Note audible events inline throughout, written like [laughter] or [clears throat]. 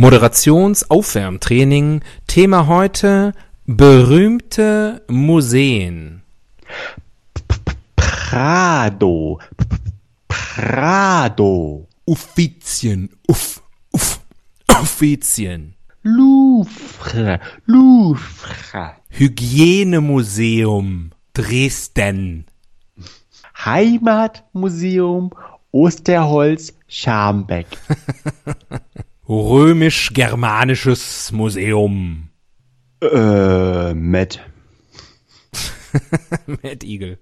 Moderationsaufwärmtraining. Thema heute berühmte Museen. Prado. Prado. Uffizien. Uff, uff, Uffizien. Louvre. Louvre. Hygienemuseum. Dresden. Heimatmuseum Osterholz Scharmbeck. [laughs] Römisch-Germanisches Museum. Äh, Matt. [laughs] Mad Eagle.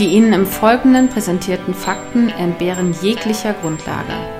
Die Ihnen im Folgenden präsentierten Fakten entbehren jeglicher Grundlage.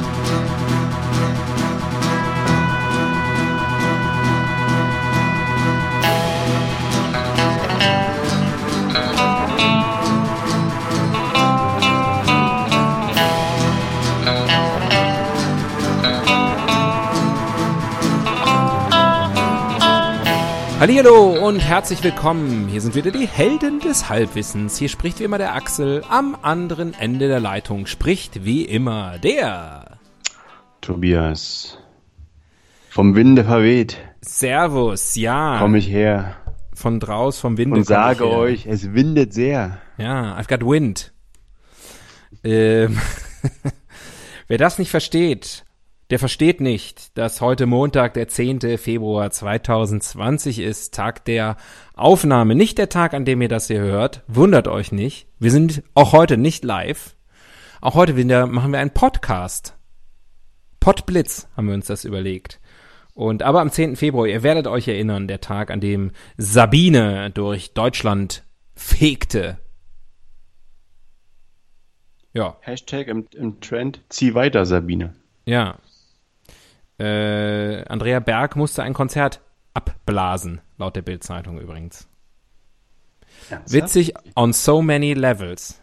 Hallo und herzlich willkommen. Hier sind wieder die Helden des Halbwissens. Hier spricht wie immer der Axel. Am anderen Ende der Leitung spricht wie immer der Tobias. Vom Winde verweht. Servus, ja. Komm ich her. Von draus vom Winde. Und sage euch, es windet sehr. Ja, I've got wind. Ähm, [laughs] wer das nicht versteht, der versteht nicht, dass heute Montag, der 10. Februar 2020 ist, Tag der Aufnahme, nicht der Tag, an dem ihr das hier hört. Wundert euch nicht. Wir sind auch heute nicht live. Auch heute wieder machen wir einen Podcast. Podblitz haben wir uns das überlegt. Und aber am 10. Februar, ihr werdet euch erinnern, der Tag, an dem Sabine durch Deutschland fegte. Ja, Hashtag im, im Trend, zieh weiter, Sabine. ja. Äh, Andrea Berg musste ein Konzert abblasen, laut der Bildzeitung übrigens. Witzig on so many levels.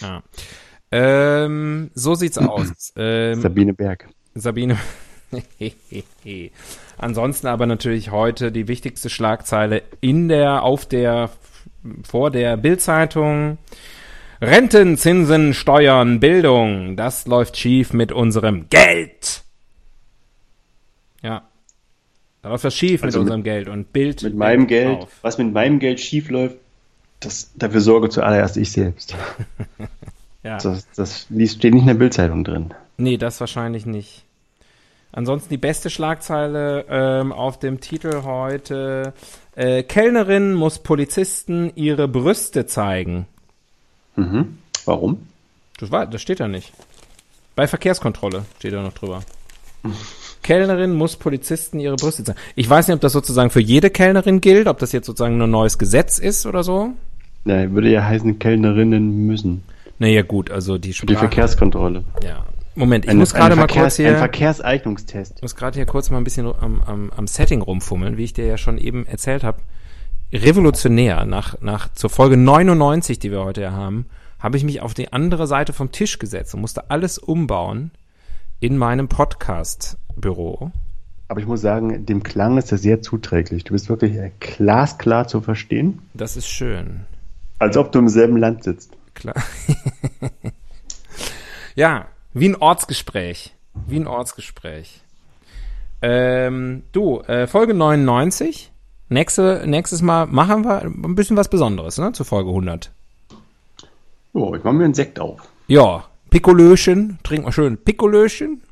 Ja. Ähm, so sieht's aus. [clears throat] Ähm, Sabine Berg. Sabine. [laughs] Ansonsten aber natürlich heute die wichtigste Schlagzeile in der, auf der, vor der Bildzeitung. Renten, Zinsen, Steuern, Bildung. Das läuft schief mit unserem Geld. Ja. Da läuft was schief Also mit mit- unserem Geld und Bild. Mit meinem deckt Geld, auf. was mit meinem Geld schief läuft, das, dafür sorge zuallererst ich selbst. [laughs] Ja. Das, das steht nicht in der Bildzeitung drin. Nee, das wahrscheinlich nicht. Ansonsten die beste Schlagzeile ähm, auf dem Titel heute. Äh, Kellnerin muss Polizisten ihre Brüste zeigen. Mhm. Warum? Das, war, das steht da nicht. Bei Verkehrskontrolle steht da noch drüber. Kellnerin muss Polizisten ihre Brüste zeigen. Ich weiß nicht, ob das sozusagen für jede Kellnerin gilt, ob das jetzt sozusagen ein neues Gesetz ist oder so. Na, würde ja heißen, Kellnerinnen müssen. Naja, gut, also die Für die Sprache. Verkehrskontrolle. Ja. Moment, ich Ein- muss gerade mal kurz hier. Ein Verkehrseignungstest. Ich muss gerade hier kurz mal ein bisschen am, am, am Setting rumfummeln, wie ich dir ja schon eben erzählt habe. Revolutionär, nach, nach zur Folge 99, die wir heute haben, habe ich mich auf die andere Seite vom Tisch gesetzt und musste alles umbauen in meinem Podcast-Büro. Aber ich muss sagen, dem Klang ist das sehr zuträglich. Du bist wirklich äh, glasklar zu verstehen, Das ist schön. als ob du im selben Land sitzt. Klar. [laughs] ja, wie ein Ortsgespräch. Wie ein Ortsgespräch. Ähm, du, äh, Folge 99. Nächste, nächstes Mal machen wir ein bisschen was Besonderes, ne? Zu Folge 100. Oh, ich mache mir einen Sekt auf. Ja, Pikolöchen, trinken wir schön Pikolöchen.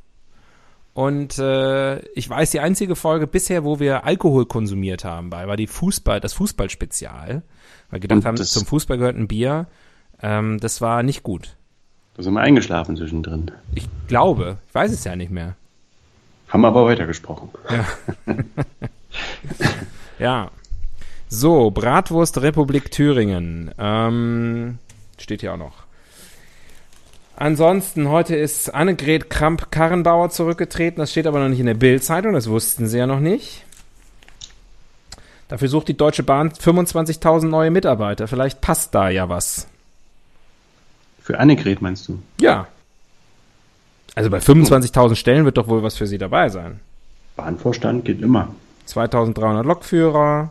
Und äh, ich weiß, die einzige Folge bisher, wo wir Alkohol konsumiert haben, bei, war die Fußball, das Fußballspezial. Weil wir gedacht haben, zum Fußball gehört ein Bier. Ähm, das war nicht gut. Da sind wir eingeschlafen zwischendrin. Ich glaube, ich weiß es ja nicht mehr. Haben aber weitergesprochen. Ja. [laughs] [laughs] So, Bratwurst Republik Thüringen. Ähm, steht hier auch noch. Ansonsten, heute ist Annegret Kramp-Karrenbauer zurückgetreten. Das steht aber noch nicht in der Bild-Zeitung. Das wussten sie ja noch nicht. Dafür sucht die Deutsche Bahn 25.000 neue Mitarbeiter. Vielleicht passt da ja was. Für Annegret meinst du? Ja. Also bei 25.000 Stellen wird doch wohl was für sie dabei sein. Bahnvorstand geht immer. 2300 Lokführer,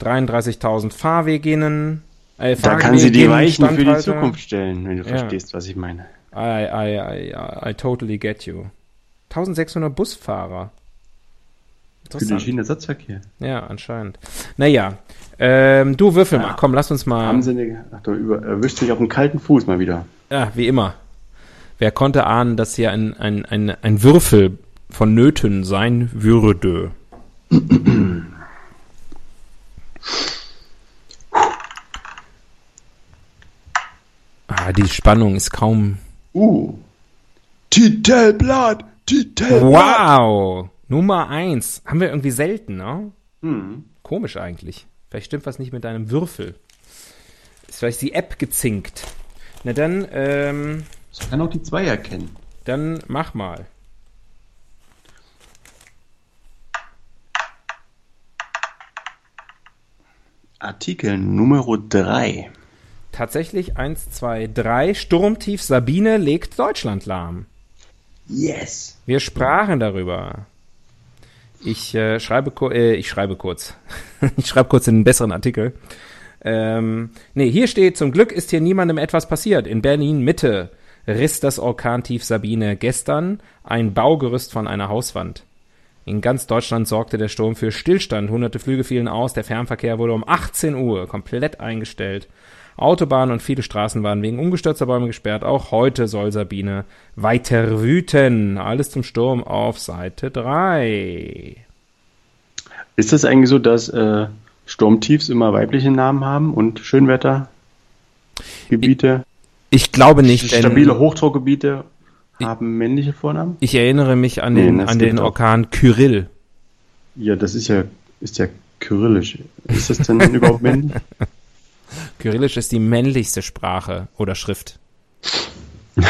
33.000 Fahrweginnen. Äh, Da kann sie die Weichen für die. Zukunft stellen, wenn du Ja. verstehst, was ich meine. I, I, I, I, I totally get you. 1600 Busfahrer. Für den. Schienenersatzverkehr. Ja, anscheinend. Naja, ähm, du würfel mal. Ja. Komm, lass uns mal. Eine, ach, du über, erwischt mich auf den kalten Fuß mal wieder. Ja, wie immer. Wer konnte ahnen, dass hier ein, ein, ein, ein Würfel vonnöten sein würde? ah, die Spannung ist kaum. Uh. Titelblatt! Titelblatt! Wow! Nummer eins. Haben wir irgendwie selten, ne? Hm. Komisch eigentlich. Vielleicht stimmt was nicht mit deinem Würfel. Ist vielleicht die App gezinkt. Na dann, ähm, Ich kann auch die zwei erkennen. dann mach mal. Artikel Nummer 3. Tatsächlich 1, 2, 3. Sturmtief Sabine legt Deutschland lahm. Yes! Wir sprachen darüber. Ich äh, schreibe äh, ich schreibe kurz. [laughs] ich schreibe kurz in einen besseren Artikel. Ähm, nee, hier steht, zum Glück ist hier niemandem etwas passiert. In Berlin Mitte riss das Orkantief Sabine gestern ein Baugerüst von einer Hauswand. In ganz Deutschland sorgte der Sturm für Stillstand. Hunderte Flüge fielen aus. Der Fernverkehr wurde um 18 Uhr komplett eingestellt. Autobahnen und viele Straßen waren wegen umgestürzter Bäume gesperrt. Auch heute soll Sabine weiter wüten. Alles zum Sturm auf Seite 3. Ist das eigentlich so, dass äh, Sturmtiefs immer weibliche Namen haben und Schönwettergebiete, Ich glaube nicht, stabile Hochdruckgebiete haben männliche Vornamen? ich erinnere mich an Nee, den, das an den. Orkan Kyrill. Ja, das ist ja, ist ja kyrillisch. Ist das denn überhaupt männlich? [laughs] Kyrillisch ist die männlichste Sprache oder Schrift. [laughs]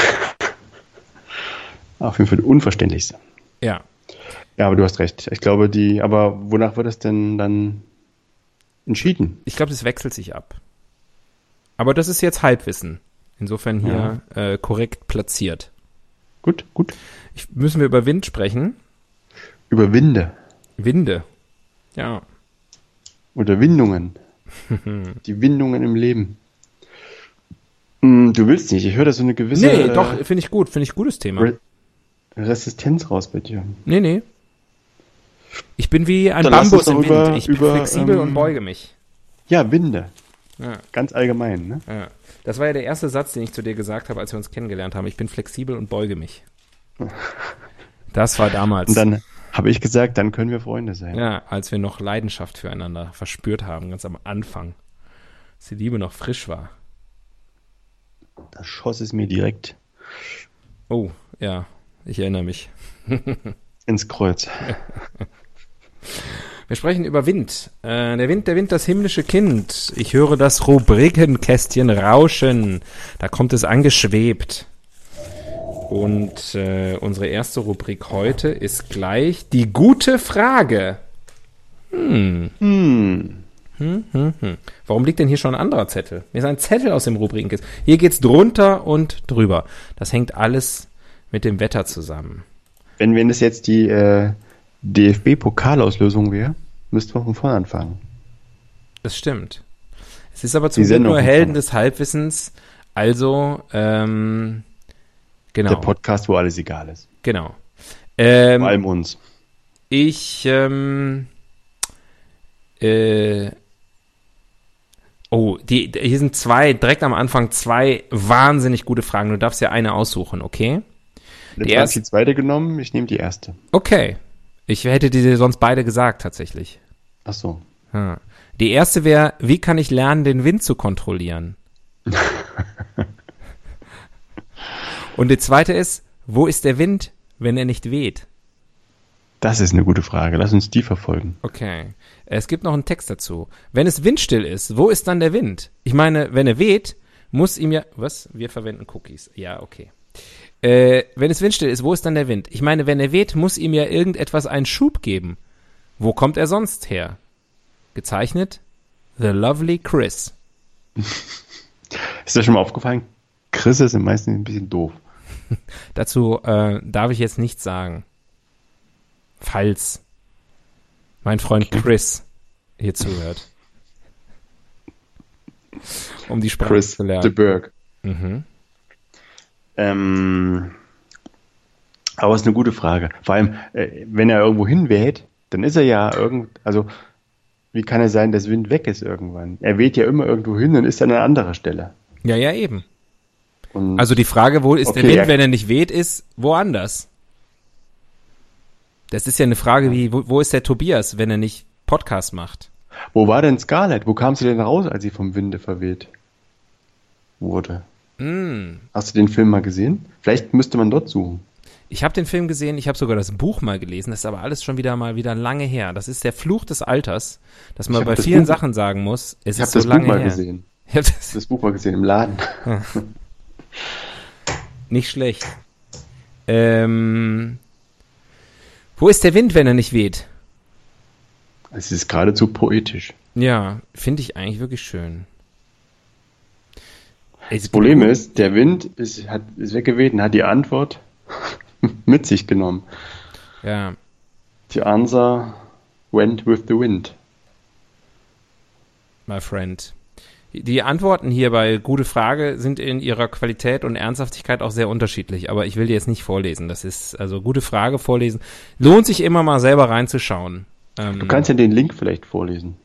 Auf jeden Fall die unverständlichste. Ja. Ja, aber du hast recht. Ich glaube, die, aber wonach wird das denn dann entschieden? Ich glaube, das wechselt sich ab. Aber das ist jetzt Halbwissen. Insofern hier äh, korrekt platziert. Gut, gut. Ich, müssen wir über Wind sprechen? Über Winde Winde. Ja. oder Windungen. [laughs] die Windungen im Leben. Hm, Du willst nicht. Ich höre da so eine gewisse Nee, doch, finde ich gut. Finde ich gutes Thema. Re Resistenz raus bei dir. Nee, nee. Ich bin wie ein Dann Bambus im Wind. Ich bin über, flexibel ähm, und beuge mich. Ja, Winde. Ja, Ganz allgemein, ne? ja. Das war ja der erste Satz, den ich zu dir gesagt habe, als wir uns kennengelernt haben. Ich bin flexibel und beuge mich. [laughs] Das war damals. Und dann habe ich gesagt, dann können wir Freunde sein. Ja, als wir noch Leidenschaft füreinander verspürt haben, ganz am Anfang. Als die Liebe noch frisch war. Da schoss es mir direkt Oh, ja, ich erinnere mich. [laughs] ins Kreuz. [laughs] Wir sprechen über Wind. Äh, der Wind, der Wind, das himmlische Kind. Ich höre das Rubrikenkästchen rauschen. Da kommt es angeschwebt. Und äh, unsere erste Rubrik heute ist gleich die gute Frage. Hm. Hm. Hm, hm, hm. Warum liegt denn hier schon ein anderer Zettel? Mir ist ein Zettel aus dem Rubrikenkästchen. Hier geht's drunter und drüber. Das hängt alles mit dem Wetter zusammen. Wenn, wenn das jetzt die äh, DFB-Pokalauslösung wäre, müssten wir von vorne anfangen. Das stimmt. Es ist aber zum Glück nur Helden des Halbwissens. Also, ähm, genau. Der Podcast, wo alles egal ist. genau. Ähm, Vor allem uns. ich, ähm, äh, oh, die, hier sind zwei, direkt am Anfang zwei wahnsinnig gute Fragen. Du darfst ja eine aussuchen, okay? Jetzt die habe erste- ich die zweite genommen, ich nehme die erste. Okay. Ich hätte dir sonst beide gesagt, tatsächlich. Ach so. Ah. Die erste wäre, wie kann ich lernen, den Wind zu kontrollieren? [laughs] Und die zweite ist, wo ist der Wind, wenn er nicht weht? Das ist eine gute Frage. Lass uns die verfolgen. Okay. Es gibt noch einen Text dazu. Wenn es windstill ist, wo ist dann der Wind? Ich meine, wenn er weht, muss ihm ja. Was? Wir verwenden Cookies. Ja, okay. Äh, wenn es windstill ist, wo ist dann der Wind? Ich meine, wenn er weht, muss ihm ja irgendetwas einen Schub geben. Wo kommt er sonst her? Gezeichnet The Lovely Chris. [laughs] Ist dir schon mal aufgefallen? Chrisse sind meistens ein bisschen doof. [laughs] Dazu äh, darf ich jetzt nichts sagen. Falls mein Freund Chris hier zuhört. [laughs] Um die Sprache Chris zu de lernen. Burg. Mhm. Ähm, aber ist eine gute Frage. Vor allem, äh, wenn er irgendwo hinweht, dann ist er ja irgend, also wie kann es sein, dass Wind weg ist irgendwann? Er weht ja immer irgendwo hin und ist an einer anderen Stelle. Ja, ja, eben. Und Also die Frage, wo ist der Okay, Wind, ja. wenn er nicht weht, ist woanders. Das ist ja eine Frage wie, wo, wo ist der Tobias, wenn er nicht Podcast macht? wo war denn Scarlett? Wo kam sie denn raus, als sie vom Winde verweht wurde? Mm. Hast du den Film mal gesehen? Vielleicht müsste man dort suchen. Ich habe den Film gesehen, ich habe sogar das Buch mal gelesen, das ist aber alles schon wieder mal wieder lange her. Das ist der Fluch des Alters, dass man bei das vielen Buch- Sachen sagen muss, es Ich habe ist so das Buch lange mal her. gesehen. [laughs] Ich hab das, Das Buch mal gesehen im Laden. [laughs] nicht schlecht. Ähm, wo ist der Wind, wenn er nicht weht? Es ist geradezu poetisch. Ja, finde ich eigentlich wirklich schön. Das Problem ist, der Wind ist, hat, ist weggeweht und hat die Antwort [laughs] mit sich genommen. Ja, The answer went with the wind. my friend. Die Antworten hier bei Gute Frage sind in ihrer Qualität und Ernsthaftigkeit auch sehr unterschiedlich, aber ich will die jetzt nicht vorlesen. Das ist, also Gute Frage vorlesen. Lohnt sich immer mal selber reinzuschauen. Ähm, Du kannst ja den Link vielleicht vorlesen,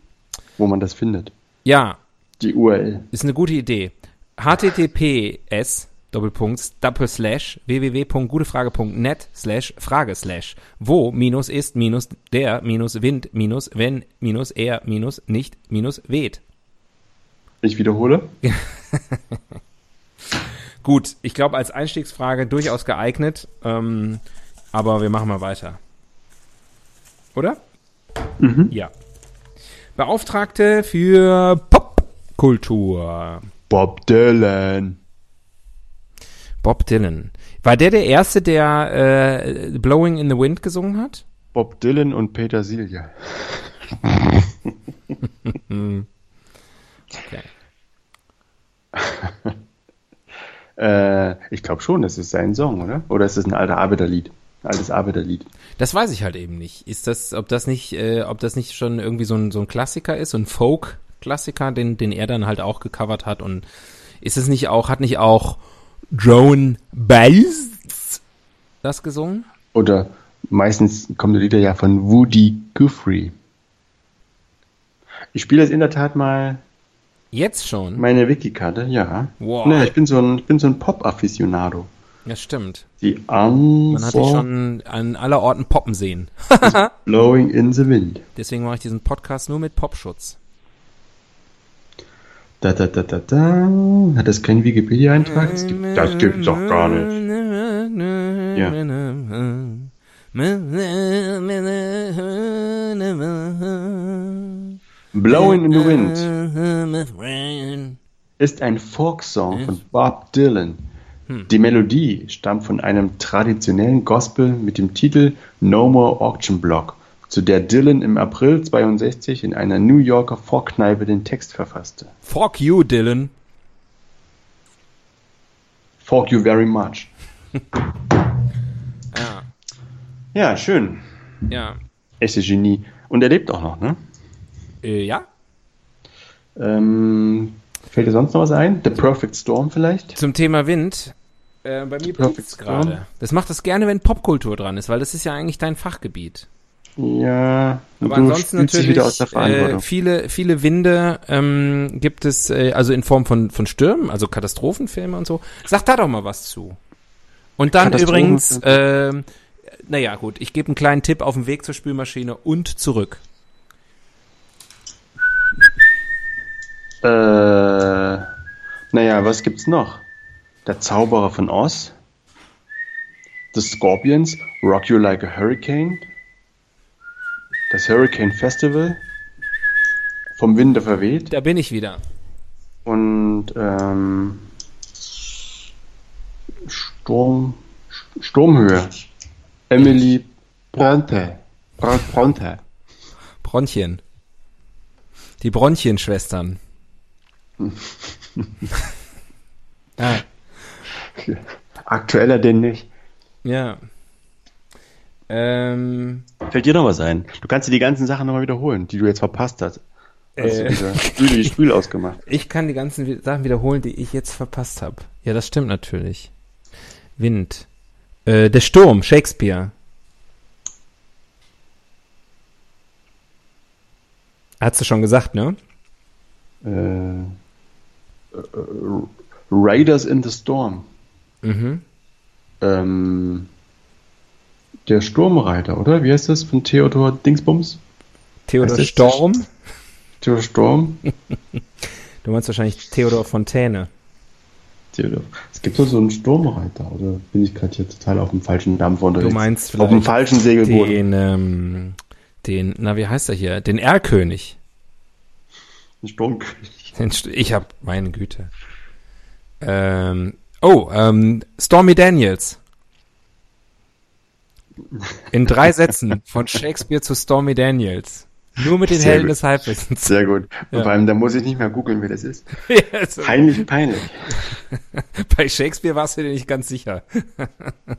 wo man das findet. ja, Die URL. ist eine gute Idee. Https Doppelpunkt Doppel Slash www.gutefrage.net Slash Frage Slash wo minus ist minus der minus Wind minus wenn minus er minus nicht minus weht. Ich wiederhole. [laughs] Gut, ich glaube als Einstiegsfrage durchaus geeignet, ähm, aber wir machen mal weiter. Oder? Ja. Beauftragte für Popkultur. Bob Dylan. Bob Dylan. War der der Erste, der äh, Blowing in the Wind gesungen hat? Bob Dylan und Petersilie. Okay. [laughs] Äh, ich glaube schon, das ist sein Song, oder? Oder ist das ein alter Arbeiterlied? Altes Arbeiterlied. Das weiß ich halt eben nicht. Ist das, ob das nicht, äh, ob das nicht schon irgendwie so ein, so ein Klassiker ist, so ein Folk-Klassiker, den, den er dann halt auch gecovert hat und ist es nicht auch, hat nicht auch Joan Baez das gesungen? Oder meistens kommen die Lieder ja von Woody Guthrie. Ich spiele jetzt in der Tat mal Jetzt schon? meine Wiki-Karte, ja. Wow. Ne, ich bin so ein, ich bin so ein Pop-Afficionado. Ja, stimmt. Die Man hat dich schon an aller Orten poppen sehen. Blowing in the Wind. [laughs] Deswegen mache ich diesen Podcast nur mit Popschutz. Da, da, da, da, da. Hat das keinen Wikipedia-Eintrag? Das gibt, das gibt's doch gar nicht. Ja. Blowing in the Wind ist ein Folksong von Bob Dylan. Die Melodie stammt von einem traditionellen Gospel mit dem Titel No More Auction Block, zu der Dylan im April 62 in einer New Yorker Vorkneipe den Text verfasste. Fuck you, Dylan. Fuck you very much. [laughs] Ja, Ja, schön. ja. Echte Genie. Und er lebt auch noch, ne? Äh, ja. Ähm, fällt dir sonst noch was ein? The Perfect Storm vielleicht? Zum Thema Wind. Äh, bei mir Storm. gerade. Das macht das gerne, wenn Popkultur dran ist, weil das ist ja eigentlich dein Fachgebiet. Ja, Aber ansonsten natürlich wieder aus der äh, viele, viele Winde ähm, gibt es, äh, also in Form von, von Stürmen, also Katastrophenfilme und so. Sag da doch mal was zu. Und dann übrigens, ähm, naja gut, ich gebe einen kleinen Tipp auf dem Weg zur Spülmaschine und zurück. Äh, naja, was gibt's noch? Der Zauberer von Oz. The Scorpions, Rock You Like a Hurricane. Das Hurricane Festival. Vom Winde verweht. Da bin ich wieder. Und ähm, Sturm, Sturmhöhe. Emily Bronte. Bron- Bronte. Bronchien. Die Bronchien-Schwestern. [laughs] ah. Aktueller denn nicht. Ja. Ähm, Fällt dir noch was ein? Du kannst dir die ganzen Sachen nochmal wiederholen, die du jetzt verpasst hast. Hast äh, du die Spül ausgemacht. [laughs] Ich kann die ganzen Sachen wiederholen, die ich jetzt verpasst habe. Ja, das stimmt natürlich. Wind. Äh, der Sturm, Shakespeare. Hast du schon gesagt, ne? Äh, äh, Raiders in the Storm. Mhm. Ähm, der Sturmreiter, oder? Wie heißt das von Theodor Dingsbums? Theodor Storm? Theodor Storm? [laughs] du meinst wahrscheinlich Theodor Fontäne. Theodor. Es gibt doch so einen Sturmreiter, oder bin ich gerade hier total auf dem falschen Dampfer unterwegs? Du meinst vielleicht auf dem falschen Segelboot. Den, ähm, den, na, wie heißt er hier? Den Erlkönig. Den Sturmkönig. [laughs] Den St ich hab, meine Güte. Ähm, oh, ähm, Stormy Daniels. In drei Sätzen von Shakespeare zu Stormy Daniels. Nur mit den Sehr Helden gut. des Halbwissens. Sehr gut. Ja. Und vor allem, da muss ich nicht mehr googeln, wer das ist. [laughs] ja, so. Peinlich, peinlich. [laughs] Bei Shakespeare warst du dir nicht ganz sicher. [laughs]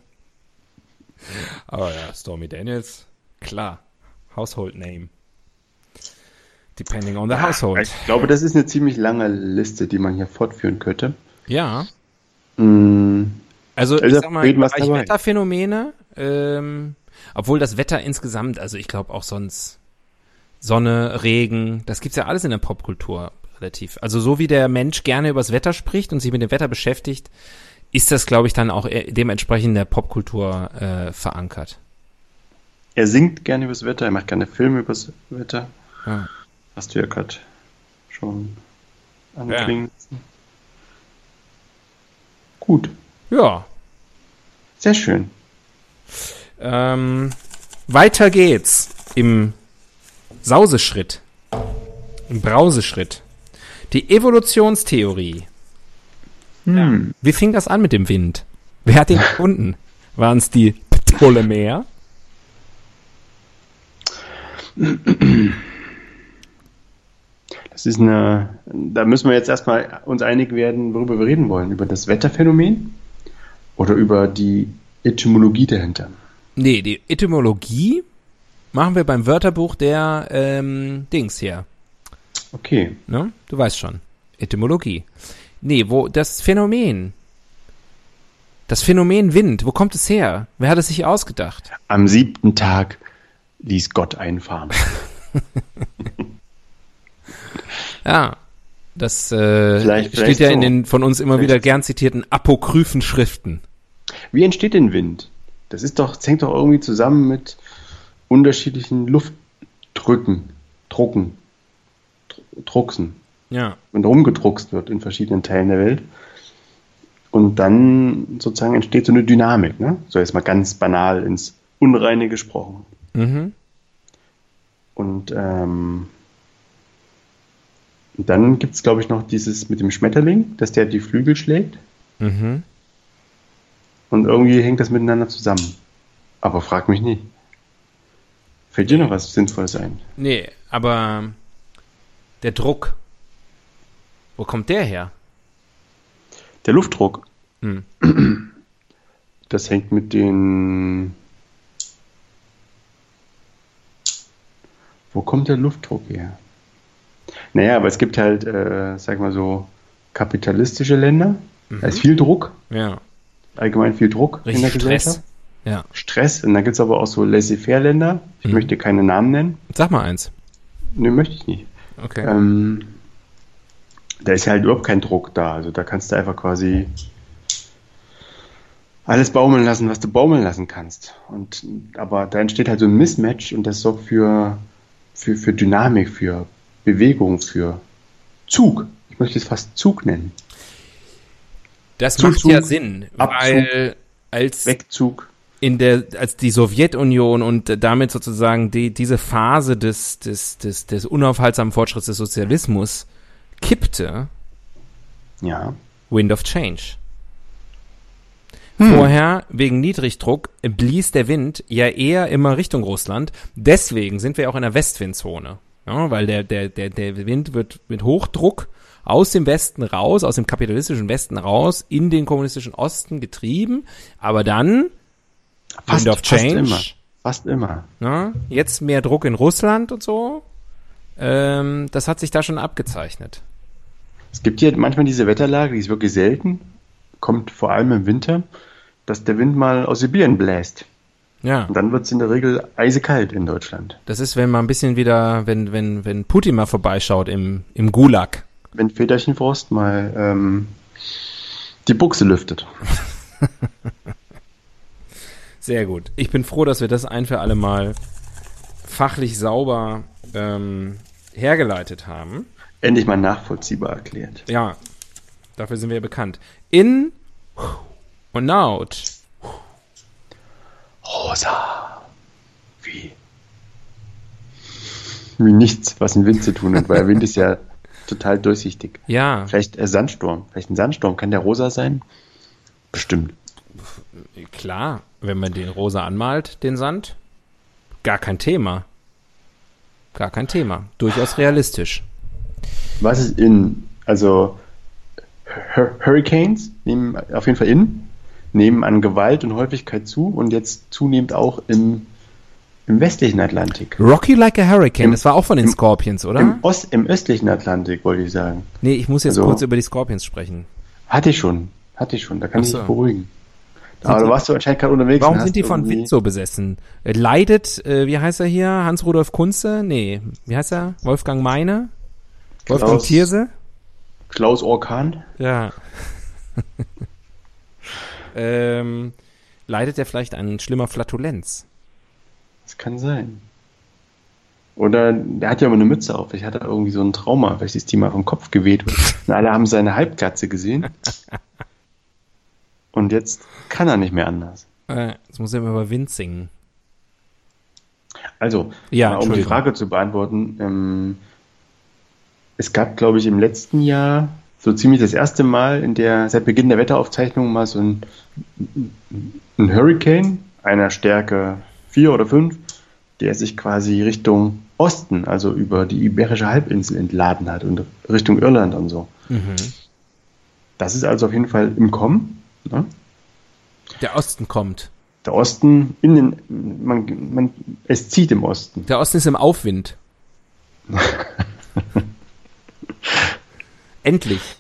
Aber ja, Stormy Daniels, klar. Household Name. Depending on the household. Ich glaube, das ist eine ziemlich lange Liste, die man hier fortführen könnte. Ja. Mm. Also, ich sag mal, Bereich Wetterphänomene, ähm, obwohl das Wetter insgesamt, also ich glaube auch sonst Sonne, Regen, das gibt's ja alles in der Popkultur relativ. Also so wie der Mensch gerne übers Wetter spricht und sich mit dem Wetter beschäftigt, ist das, glaube ich, dann auch dementsprechend in der Popkultur äh, verankert. Er singt gerne übers Wetter, er macht gerne Filme übers Wetter. Ja. Hast du ja gerade schon anklingen ja. Gut. Ja. Sehr schön. Ähm, weiter geht's im Sauseschritt. Im Brauseschritt. Die Evolutionstheorie. Hm. Wie fing das an mit dem Wind? Wer hat ihn [laughs] gefunden? Waren es die Ptolemäer? Das ist eine, da müssen wir jetzt erstmal uns einig werden, worüber wir reden wollen. Über das Wetterphänomen oder über die Etymologie dahinter? Nee, die Etymologie machen wir beim Wörterbuch der ähm, Dings hier. Okay. Ne? Du weißt schon. Etymologie. Nee, wo das Phänomen. Das Phänomen Wind, wo kommt es her? Wer hat es sich ausgedacht? Am siebten Tag ließ Gott einfahren. Ja, [laughs] das äh, vielleicht, steht vielleicht ja so. in den von uns immer vielleicht. wieder gern zitierten apokryphen Schriften. Wie entsteht denn Wind? Das ist doch, das hängt doch irgendwie zusammen mit unterschiedlichen Luftdrücken, Drucken, Drucksen. Ja. Wenn rumgedruckst wird in verschiedenen Teilen der Welt. Und dann sozusagen entsteht so eine Dynamik, ne? So jetzt mal ganz banal ins Unreine gesprochen. Mhm. Und ähm, und dann gibt es, glaube ich, noch dieses mit dem Schmetterling, dass der die Flügel schlägt. Mhm. Und irgendwie hängt das miteinander zusammen. Aber frag mich nicht. Fällt dir noch was Sinnvolles ein? Nee, aber der Druck, wo kommt der her? Der Luftdruck. Hm. Das hängt mit den. Wo kommt der Luftdruck her? Naja, aber es gibt halt, äh, sag mal so, kapitalistische Länder. Mhm. Da ist viel Druck. Ja. Allgemein viel Druck Richtig in der Stress. Gesellschaft. Ja. Stress. Und dann gibt es aber auch so laissez-faire-Länder. Ich mhm. möchte keine Namen nennen. Sag mal eins. Nee, möchte ich nicht. Okay. Ähm, da ist halt überhaupt kein Druck da. Also da kannst du einfach quasi alles baumeln lassen, was du baumeln lassen kannst. Und aber da entsteht halt so ein Mismatch und das sorgt für, für, für Dynamik, für Bewegung für Zug. Ich möchte es fast Zug nennen. Das Zuzug, macht ja Sinn, Abzug, weil als Wegzug in der als die Sowjetunion und damit sozusagen die diese Phase des des des des unaufhaltsamen Fortschritts des Sozialismus kippte. Ja. Wind of Change. Hm. Vorher, wegen Niedrigdruck, blies der Wind ja eher immer Richtung Russland. Deswegen sind wir auch in der Westwindzone. Ja, weil der, der, der, der Wind wird mit Hochdruck aus dem Westen raus, aus dem kapitalistischen Westen raus, in den kommunistischen Osten getrieben. Aber dann, fast, Wind of Change. Fast immer. Fast immer. Ja, jetzt mehr Druck in Russland und so. Ähm, das hat sich da schon abgezeichnet. Es gibt hier manchmal diese Wetterlage, die ist wirklich selten, kommt vor allem im Winter, dass der Wind mal aus Sibirien bläst. Ja. Und dann wird es in der Regel eisekalt in Deutschland. Das ist, wenn man ein bisschen wieder, wenn, wenn, wenn Putin mal vorbeischaut im, im Gulag. Wenn Väterchen Forst mal ähm, die Buchse lüftet. [laughs] Sehr gut. Ich bin froh, dass wir das ein für alle Mal fachlich sauber ähm, hergeleitet haben endlich mal nachvollziehbar erklärt. Ja, dafür sind wir bekannt. In und out. Rosa. Wie? Wie nichts, was mit Wind zu tun hat, weil der Wind ist ja [laughs] total durchsichtig. Ja. Vielleicht ein Sandsturm. Vielleicht ein Sandsturm. Kann der rosa sein? Bestimmt. Klar, wenn man den rosa anmalt, den Sand, gar kein Thema. Gar kein Thema. Durchaus realistisch. Was ist in? Also Hurricanes nehmen auf jeden Fall in, nehmen an Gewalt und Häufigkeit zu und jetzt zunehmend auch im, im westlichen Atlantik. Rocky Like a Hurricane, Im, das war auch von den im, Scorpions, oder? Im, Ost, Im östlichen Atlantik, wollte ich sagen. Nee, ich muss jetzt also, kurz über die Scorpions sprechen. Hatte ich schon, hatte ich schon, da kann so. ich dich beruhigen. Aber du warst du anscheinend gerade unterwegs. Warum sind die von Wind so besessen? Äh, leidet, äh, wie heißt er hier? Hans-Rudolf Kunze? Nee, wie heißt er? Wolfgang Meine? Wolfgang Klaus, Thierse? Klaus Orkan? Ja. Ähm, leidet er vielleicht an schlimmer Flatulenz? Das kann sein. Oder der hat ja immer eine Mütze auf. Ich hatte irgendwie so ein Trauma, weil ist die mal vom Kopf geweht. [laughs] Und alle haben seine Halbkatze gesehen. Und jetzt kann er nicht mehr anders. Äh, jetzt muss er immer über Wind singen. Also, ja, um die Frage zu beantworten, ähm, es gab, glaube ich, im letzten Jahr so ziemlich das erste Mal in der, seit Beginn der Wetteraufzeichnung mal so ein, ein Hurricane einer Stärke 4 oder 5, der sich quasi Richtung Osten, also über die Iberische Halbinsel entladen hat und Richtung Irland und so. Mhm. Das ist also auf jeden Fall im Kommen. Ne? Der Osten kommt. Der Osten in den, man, man, es zieht im Osten. Der Osten ist im Aufwind. [laughs] Endlich.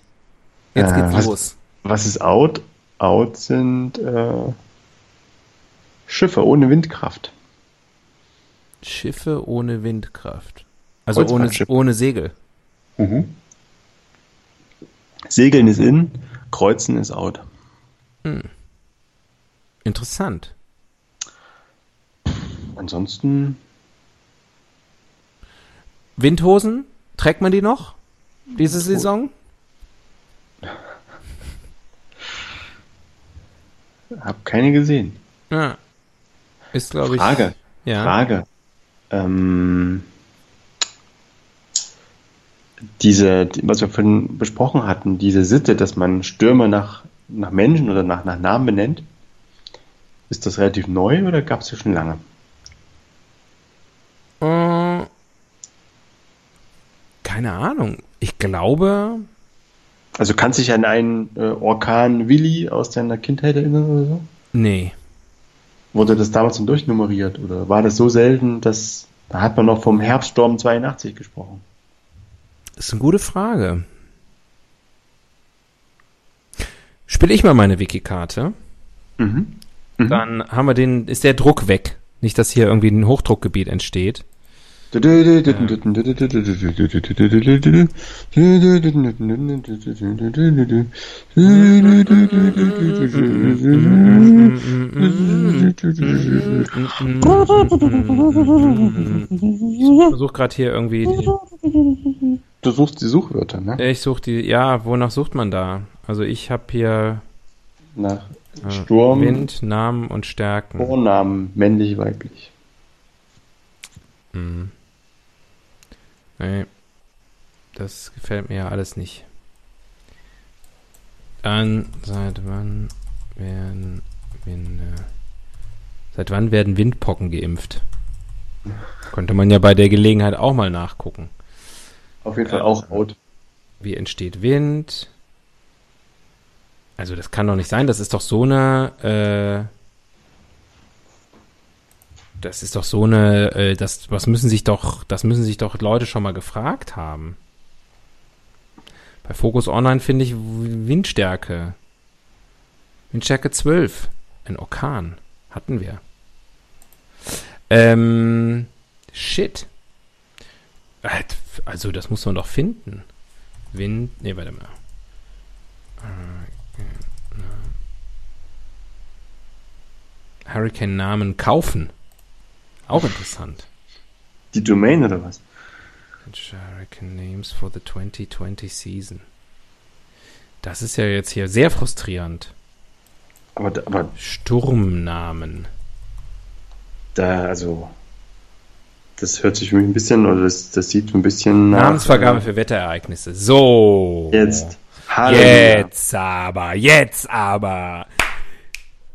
Jetzt äh, geht's was, los. Was ist out? Out sind äh, Schiffe ohne Windkraft. Schiffe ohne Windkraft. Also ohne, ohne Segel. Mhm. Segeln ist in, Kreuzen ist out. Hm. Interessant. Ansonsten. Windhosen? Trägt man die noch? Diese Saison? Hab keine gesehen. Ja. Ist, glaube ich. Frage. Ja. Frage. Ähm, diese, was wir vorhin besprochen hatten, diese Sitte, dass man Stürme nach, nach Menschen oder nach, nach Namen benennt, ist das relativ neu oder gab es das schon lange? Äh, keine Ahnung. Ich glaube. Also kannst du dich an einen äh, Orkan Willi aus deiner Kindheit erinnern oder so? Nee. Wurde das damals schon durchnummeriert oder war das so selten, dass da hat man noch vom Herbststurm 82 gesprochen? Das ist eine gute Frage. Spiele ich mal meine Wiki-Karte. Mhm. Mhm. Dann haben wir den, ist der Druck weg. Nicht, dass hier irgendwie ein Hochdruckgebiet entsteht. So, versuche gerade hier irgendwie. Die, du suchst die Suchwörter, ne? Ich suche die. Ja, wonach sucht man da? Also ich habe hier nach Sturm, Wind, Namen und Stärken. Vornamen, männlich, weiblich. Mhm. Nee, das gefällt mir ja alles nicht. Dann seit wann werden Winde. Seit wann werden Windpocken geimpft? Könnte man ja bei der Gelegenheit auch mal nachgucken. Auf jeden Fall auch out. Wie entsteht Wind? Also das kann doch nicht sein. Das ist doch so eine. Äh, das ist doch so eine. Äh, das was müssen sich doch. Das müssen sich doch Leute schon mal gefragt haben. Bei Focus Online finde ich Windstärke. Windstärke 12. Ein Orkan. Hatten wir. Ähm, shit. Also, das muss man doch finden. Wind. Nee, warte mal. Hurricane-Namen kaufen. Auch interessant. Die Domain oder was? Hurricane Names for the 2020 Season. Das ist ja jetzt hier sehr frustrierend. Aber, aber Sturmnamen. Da, also, das hört sich für mich ein bisschen, oder das, das sieht ein bisschen nach. Namensvergabe für Wetterereignisse. So. Jetzt. Halleluja. Jetzt aber, jetzt aber.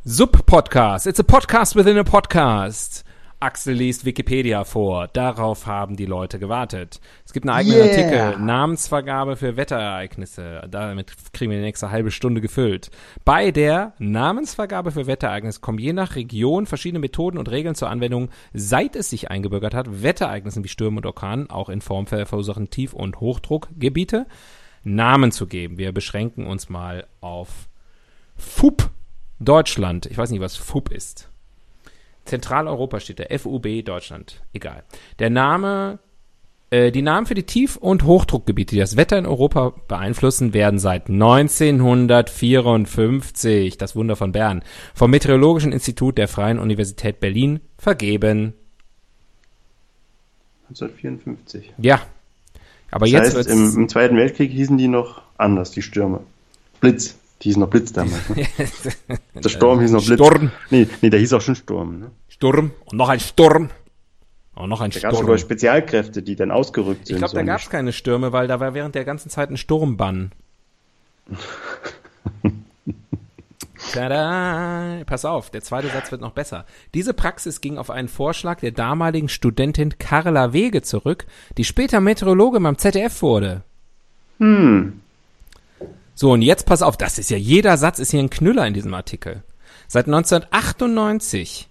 Sub-Podcast. It's a podcast within a podcast. Axel liest Wikipedia vor. Darauf haben die Leute gewartet. Es gibt einen eigenen yeah. Artikel, Namensvergabe für Wetterereignisse. Damit kriegen wir die nächste halbe Stunde gefüllt. Bei der Namensvergabe für Wetterereignisse kommen je nach Region verschiedene Methoden und Regeln zur Anwendung, seit es sich eingebürgert hat, Wetterereignissen wie Stürme und Orkanen, auch in Form verursachen Tief- und Hochdruckgebiete, Namen zu geben. Wir beschränken uns mal auf FUP Deutschland. Ich weiß nicht, was FUP ist. Zentraleuropa steht da. FUB Deutschland. Egal. Der Name, äh, die Namen für die Tief- und Hochdruckgebiete, die das Wetter in Europa beeinflussen, werden seit 1954, das Wunder von Bern, vom Meteorologischen Institut der Freien Universität Berlin vergeben. 1954. Ja. Aber das jetzt heißt, im, im Zweiten Weltkrieg hießen die noch anders, die Stürme. Blitz. Die hieß noch Blitz damals. Ne? [laughs] der Sturm hieß noch Blitz. Sturm. Nee, nee, der hieß auch schon Sturm. Ne? Sturm und noch ein Sturm. Und noch ein da Sturm. gab sogar Spezialkräfte, die dann ausgerückt sind. Ich glaube, so da gab es keine Stürme, weil da war während der ganzen Zeit ein Sturmbann. [laughs] Tada! Pass auf, der zweite Satz wird noch besser. Diese Praxis ging auf einen Vorschlag der damaligen Studentin Carla Wege zurück, die später Meteorologin beim ZDF wurde. Hm. So, und jetzt pass auf, das ist ja, jeder Satz ist hier ein Knüller in diesem Artikel. Seit 1998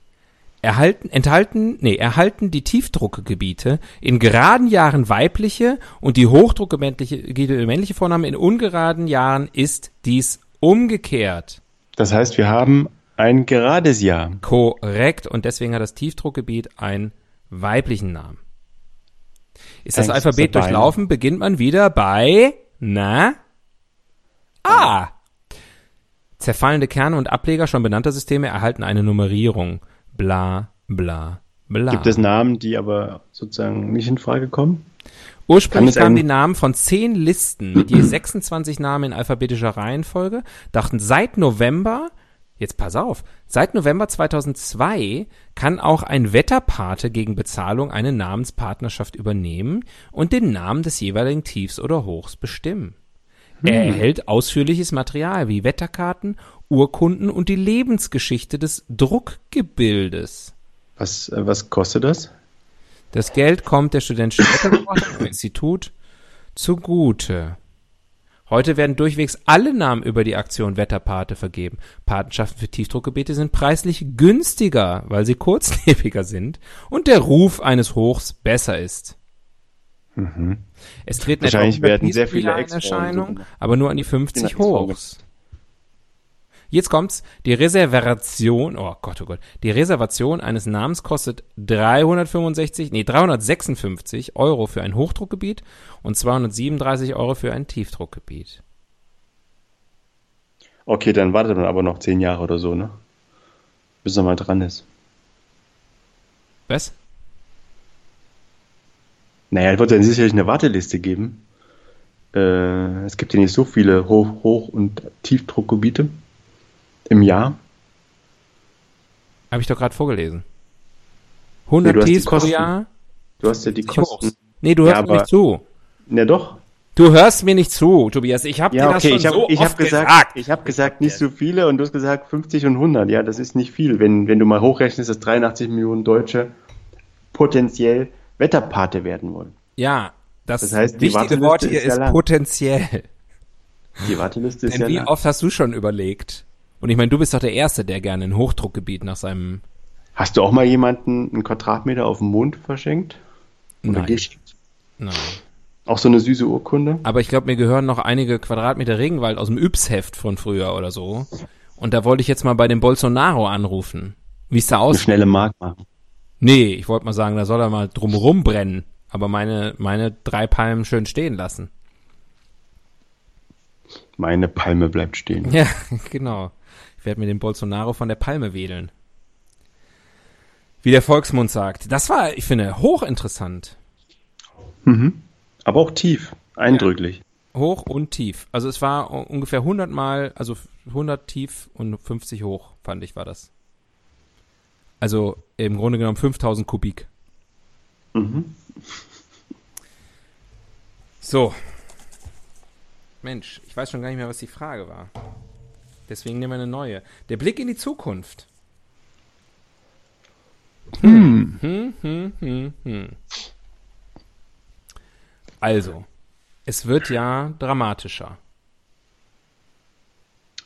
erhalten, enthalten, nee, erhalten die Tiefdruckgebiete in geraden Jahren weibliche und die Hochdruckgebiete männliche Vornamen. In ungeraden Jahren ist dies umgekehrt. Das heißt, wir haben ein gerades Jahr. Korrekt. Und deswegen hat das Tiefdruckgebiet einen weiblichen Namen. Ist das Thanks, Alphabet durchlaufen, beginnt man wieder bei, na? Ah! Zerfallende Kerne und Ableger schon benannter Systeme erhalten eine Nummerierung. Bla, bla, bla. Gibt es Namen, die aber sozusagen nicht in Frage kommen? Ursprünglich kamen die Namen von zehn Listen mit je [clears throat] 26 Namen in alphabetischer Reihenfolge, dachten seit November, jetzt pass auf, seit November 2002 kann auch ein Wetterpate gegen Bezahlung eine Namenspartnerschaft übernehmen und den Namen des jeweiligen Tiefs oder Hochs bestimmen. Er erhält ausführliches Material wie Wetterkarten, Urkunden und die Lebensgeschichte des Druckgebildes. Was, äh, was kostet das? Das Geld kommt der studentischen Wetterbeobachtung im Institut zugute. Heute werden durchwegs alle Namen über die Aktion Wetterpate vergeben. Patenschaften für Tiefdruckgebiete sind preislich günstiger, weil sie kurzlebiger sind und der Ruf eines Hochs besser ist. Es treten Wahrscheinlich 100 werden sehr viele in Erscheinung, aber nur an die 50 Genau, Expo Hochs. Jetzt kommt's. Die Reservation, oh Gott, oh Gott. Die Reservation eines Namens kostet 365, nee, 356 Euro für ein Hochdruckgebiet und 237 Euro für ein Tiefdruckgebiet. Okay, dann wartet man aber noch zehn Jahre oder so, ne? Bis er mal dran ist. Was? Naja, es wird dann sicherlich eine Warteliste geben. Äh, es gibt ja nicht so viele Hoch-, Hoch- und Tiefdruckgebiete im Jahr. Habe ich doch gerade vorgelesen. Nee, 100 du hast die Tiefs pro. Jahr. Du hast ja die 50 Kosten. Hochs. Nee, du Ja, hörst mir aber- nicht zu. Na doch. Du hörst mir nicht zu, Tobias. Ich habe ja, dir das okay, schon ich hab, so ich oft hab gesagt, gesagt. Ich habe gesagt, nicht so viele und du hast gesagt 50 und 100. Ja, das ist nicht viel. Wenn, wenn du mal hochrechnest, dass 83 Millionen Deutsche potenziell Wetterpate werden wollen. Ja, das, Das heißt, die wichtige Wort hier ist ist potenziell. Die Warteliste ist Denn ja wie lang. oft hast du schon überlegt? Und ich meine, du bist doch der Erste, der gerne ein Hochdruckgebiet nach seinem Hast du auch mal jemanden einen Quadratmeter auf dem Mond verschenkt? Oder Nein. geschickt? Nein. Auch so eine süße Urkunde? Aber ich glaube, mir gehören noch einige Quadratmeter Regenwald aus dem Yps-Heft von früher oder so. Und da wollte ich jetzt mal bei dem Bolsonaro anrufen. Wie es da Eine aussieht. schnelle Mark machen. Nee, ich wollte mal sagen, da soll er mal drumherum brennen. Aber meine, meine drei Palmen schön stehen lassen. Meine Palme bleibt stehen. Ja, [laughs] genau. Ich werde mir den Bolsonaro von der Palme wedeln. Wie der Volksmund sagt. Das war, ich finde, hochinteressant. Mhm. Aber auch tief. Eindrücklich. Hoch und tief. Also es war ungefähr 100 mal, also 100 tief und 50 hoch, fand ich, war das. Also im Grunde genommen 5000 Kubik. Mhm. So. Mensch, ich weiß schon gar nicht mehr, was die Frage war. Deswegen nehmen wir eine neue. Der Blick in die Zukunft. Hm, hm, hm, hm, hm. Also, es wird ja dramatischer.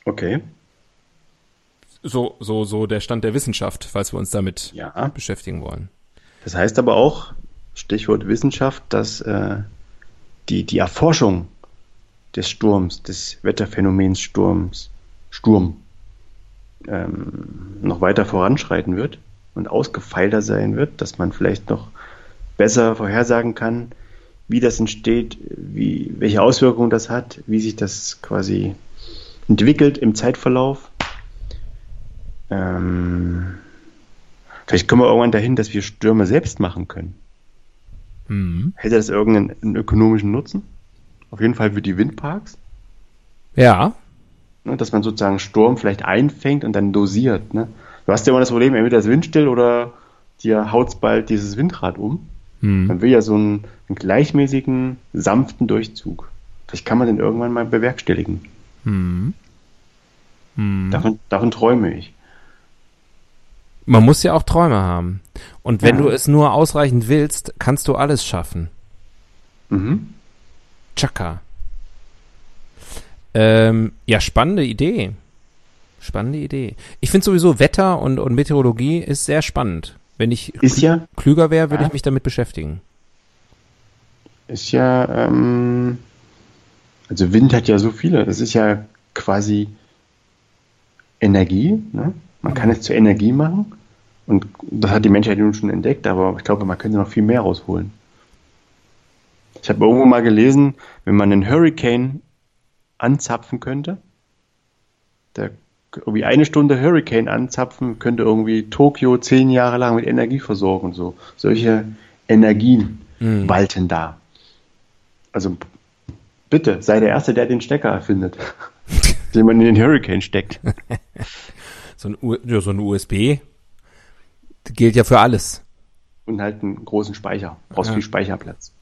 Okay. So, so, so der Stand der Wissenschaft, falls wir uns damit Ja. beschäftigen wollen. Das heißt aber auch, Stichwort Wissenschaft, dass äh, die, die Erforschung des Sturms, des Wetterphänomens Sturms, Sturm, ähm, noch weiter voranschreiten wird und ausgefeilter sein wird, dass man vielleicht noch besser vorhersagen kann, wie das entsteht, wie, welche Auswirkungen das hat, wie sich das quasi entwickelt im Zeitverlauf. Ähm, vielleicht kommen wir irgendwann dahin, dass wir Stürme selbst machen können. Mhm. Hätte das irgendeinen einen ökonomischen Nutzen? Auf jeden Fall für die Windparks, Ja, ne, dass man sozusagen Sturm vielleicht einfängt und dann dosiert. Ne? Du hast ja immer das Problem, entweder ist windstill oder dir haut's bald dieses Windrad um. hm. Man will ja so einen, einen gleichmäßigen, sanften Durchzug. Vielleicht kann man den irgendwann mal bewerkstelligen. Hm. Hm. Davon, davon träume ich. Man muss ja auch Träume haben. Und wenn Ja. du es nur ausreichend willst, kannst du alles schaffen. Mhm. Chaka. Ähm, ja, spannende Idee. Spannende Idee. Ich finde sowieso Wetter und, und Meteorologie ist sehr spannend. Wenn ich Ist ja, klüger wäre, würde Ja. ich mich damit beschäftigen. ist ja, ähm, also Wind hat ja so viele. Das ist ja quasi Energie. Ne? Man kann es zur Energie machen. Und das hat die Menschheit nun schon entdeckt, aber ich glaube, man könnte noch viel mehr rausholen. Ich habe irgendwo mal gelesen, wenn man einen Hurricane anzapfen könnte, der irgendwie eine Stunde Hurricane anzapfen, könnte irgendwie Tokio zehn Jahre lang mit Energie versorgen und so. Solche Energien Mhm. walten da. Also bitte, sei der Erste, der den Stecker erfindet, [laughs] den man in den Hurricane steckt. [laughs] So ein, U ja, so ein USB gilt ja für alles. Und halt einen großen Speicher. Brauchst Ja. viel Speicherplatz.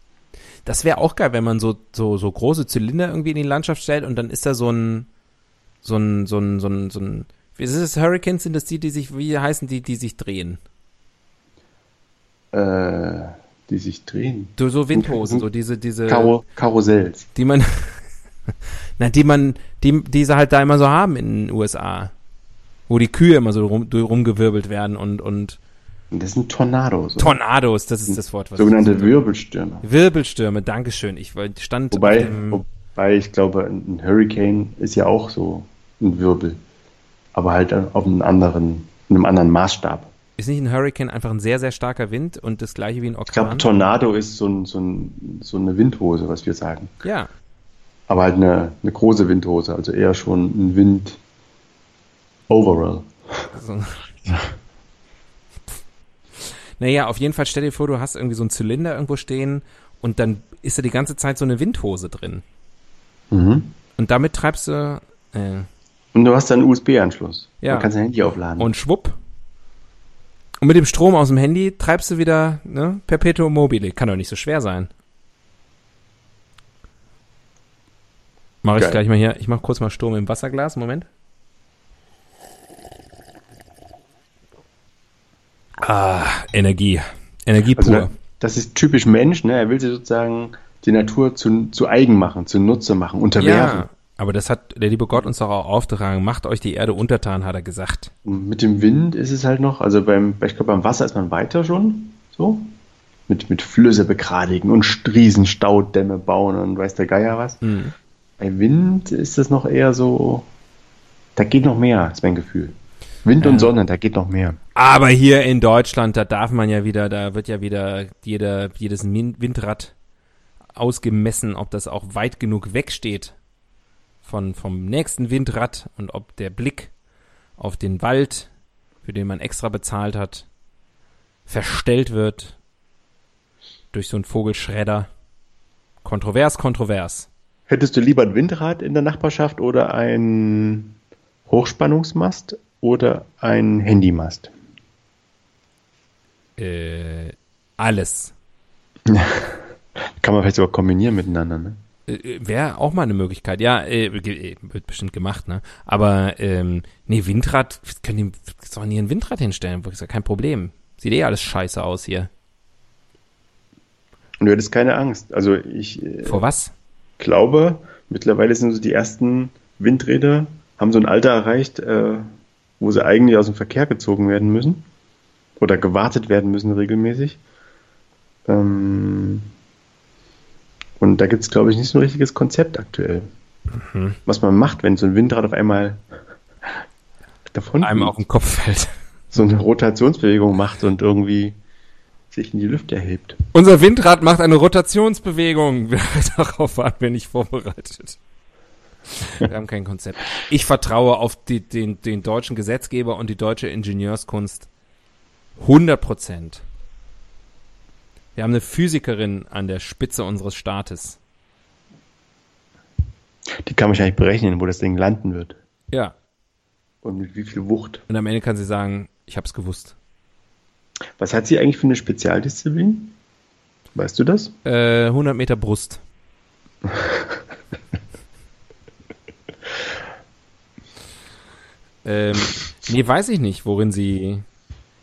Das wäre auch geil, wenn man so, so, so große Zylinder irgendwie in die Landschaft stellt und dann ist da so ein, so ein, so ein, so ein, so ein, wie ist es, Hurricanes sind das die, die sich, wie heißen die, die sich drehen? Äh, die sich drehen. So, so Windhosen, so diese, diese, Karo Karussells. die man, [laughs] na, die man, die, die sie halt da immer so haben in den USA. Wo die Kühe immer so rum, rumgewirbelt werden und, und Das sind Tornados. oder? Tornados, das ist das Wort, was Sogenannte Wirbelstürme. Wirbelstürme, Dankeschön. Ich stand Wobei, wobei ich glaube, ein Hurricane ist ja auch so ein Wirbel. Aber halt auf einem anderen, in einem anderen Maßstab. ist nicht ein Hurricane einfach ein sehr, sehr starker Wind und das gleiche wie ein Ich glaube, Orkan? Tornado ist so, ein, so, ein, so eine Windhose, was wir sagen. Ja, Aber halt eine, eine große Windhose, also eher schon ein Wind overall. So. Naja, auf jeden Fall stell dir vor, du hast irgendwie so einen Zylinder irgendwo stehen und dann ist da die ganze Zeit so eine Windhose drin. Mhm. Und damit treibst du äh, Und du hast dann einen USB-Anschluss. Ja. Man kann sein Handy aufladen. und schwupp. Und mit dem Strom aus dem Handy treibst du wieder ne, Perpetuum mobile. Kann doch nicht so schwer sein. Mache ich gleich mal hier. Ich mache kurz mal Sturm im Wasserglas. Moment. Ah, Energie. Energie Also pur. da- das ist typisch Mensch, ne? Er will sich sozusagen die Natur zu, zu eigen machen, zu Nutze machen, unterwerfen. ja, aber das hat der liebe Gott uns doch auch aufgetragen. Macht euch die Erde untertan, hat er gesagt. Und mit dem Wind ist es halt noch, also beim, ich glaube, beim Wasser ist man weiter schon, so. Mit, mit Flüsse begradigen und riesen Staudämme bauen und weiß der Geier was. Hm. Bei Wind ist es noch eher so, da geht noch mehr, ist mein Gefühl. Wind und Sonne, da geht noch mehr. Aber hier in Deutschland, da darf man ja wieder, da wird ja wieder jeder, jedes Windrad ausgemessen, ob das auch weit genug wegsteht von, vom nächsten Windrad und ob der Blick auf den Wald, für den man extra bezahlt hat, verstellt wird durch so einen Vogelschredder. Kontrovers, kontrovers. Hättest du lieber ein Windrad in der Nachbarschaft oder ein Hochspannungsmast oder ein Handymast? Äh, alles. [laughs] Kann man vielleicht sogar kombinieren miteinander, ne? Äh, Wäre auch mal eine Möglichkeit. Ja, äh, äh, wird bestimmt gemacht, ne? Aber ähm, nee, Windrad, können die sollen hier ein Windrad hinstellen, ist ja kein Problem. Sieht eh alles scheiße aus hier. Und du hättest keine Angst. Also ich äh, Vor was? glaube, mittlerweile sind so die ersten Windräder, haben so ein Alter erreicht, äh, wo sie eigentlich aus dem Verkehr gezogen werden müssen oder gewartet werden müssen regelmäßig. Ähm, und da gibt es, glaube ich, nicht so ein richtiges Konzept aktuell. Mhm. Was man macht, wenn so ein Windrad auf einmal davon Einem auf den Kopf fällt. [laughs] so eine Rotationsbewegung macht und irgendwie sich in die Lüfte erhebt. Unser Windrad macht eine Rotationsbewegung. [laughs] Darauf waren wir nicht vorbereitet. Wir haben kein Konzept. Ich vertraue auf die, den, den deutschen Gesetzgeber und die deutsche Ingenieurskunst 100 Prozent. Wir haben eine Physikerin an der Spitze unseres Staates. Die kann wahrscheinlich berechnen, wo das Ding landen wird. Ja. Und mit wie viel Wucht. Und am Ende kann sie sagen, ich hab's gewusst. Was hat sie eigentlich für eine Spezialdisziplin? Weißt du das? Äh, 100 Meter Brust. [laughs] ähm, nee, weiß ich nicht, worin sie.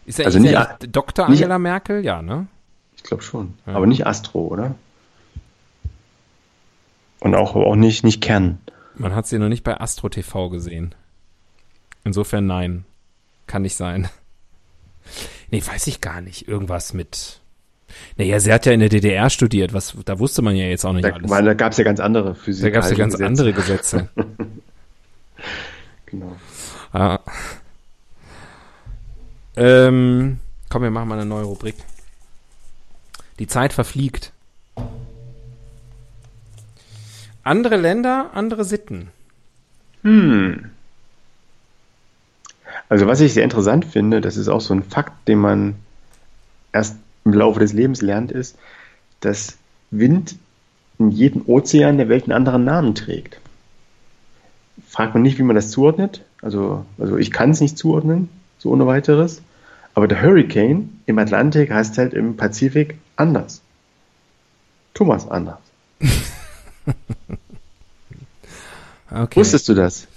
Ist er Also ist nicht er A- Dr. nicht- Angela Merkel? Ja, ne? Ich glaube schon. Ja. Aber nicht Astro, oder? Und auch, auch nicht, nicht Kern. Man hat sie noch nicht bei Astro TV gesehen. Insofern nein. Kann nicht sein. Nee, weiß ich gar nicht. Irgendwas mit. Naja, sie hat ja in der DDR studiert. Was, da wusste man ja jetzt auch nicht Da, alles. weil da gab es ja ganz andere Physik. Da gab es ja ganz andere Gesetze. [laughs] Genau. Ah. Ähm, komm, wir machen mal eine neue Rubrik. Die Zeit verfliegt. Andere Länder, andere Sitten. Hm. Also was ich sehr interessant finde, das ist auch so ein Fakt, den man erst im Laufe des Lebens lernt, ist, dass Wind in jedem Ozean der Welt einen anderen Namen trägt. Fragt man nicht, wie man das zuordnet. Also, also ich kann es nicht zuordnen, so ohne weiteres. Aber der Hurricane im Atlantik heißt halt im Pazifik anders. Thomas anders. [laughs] Okay. Wusstest du das?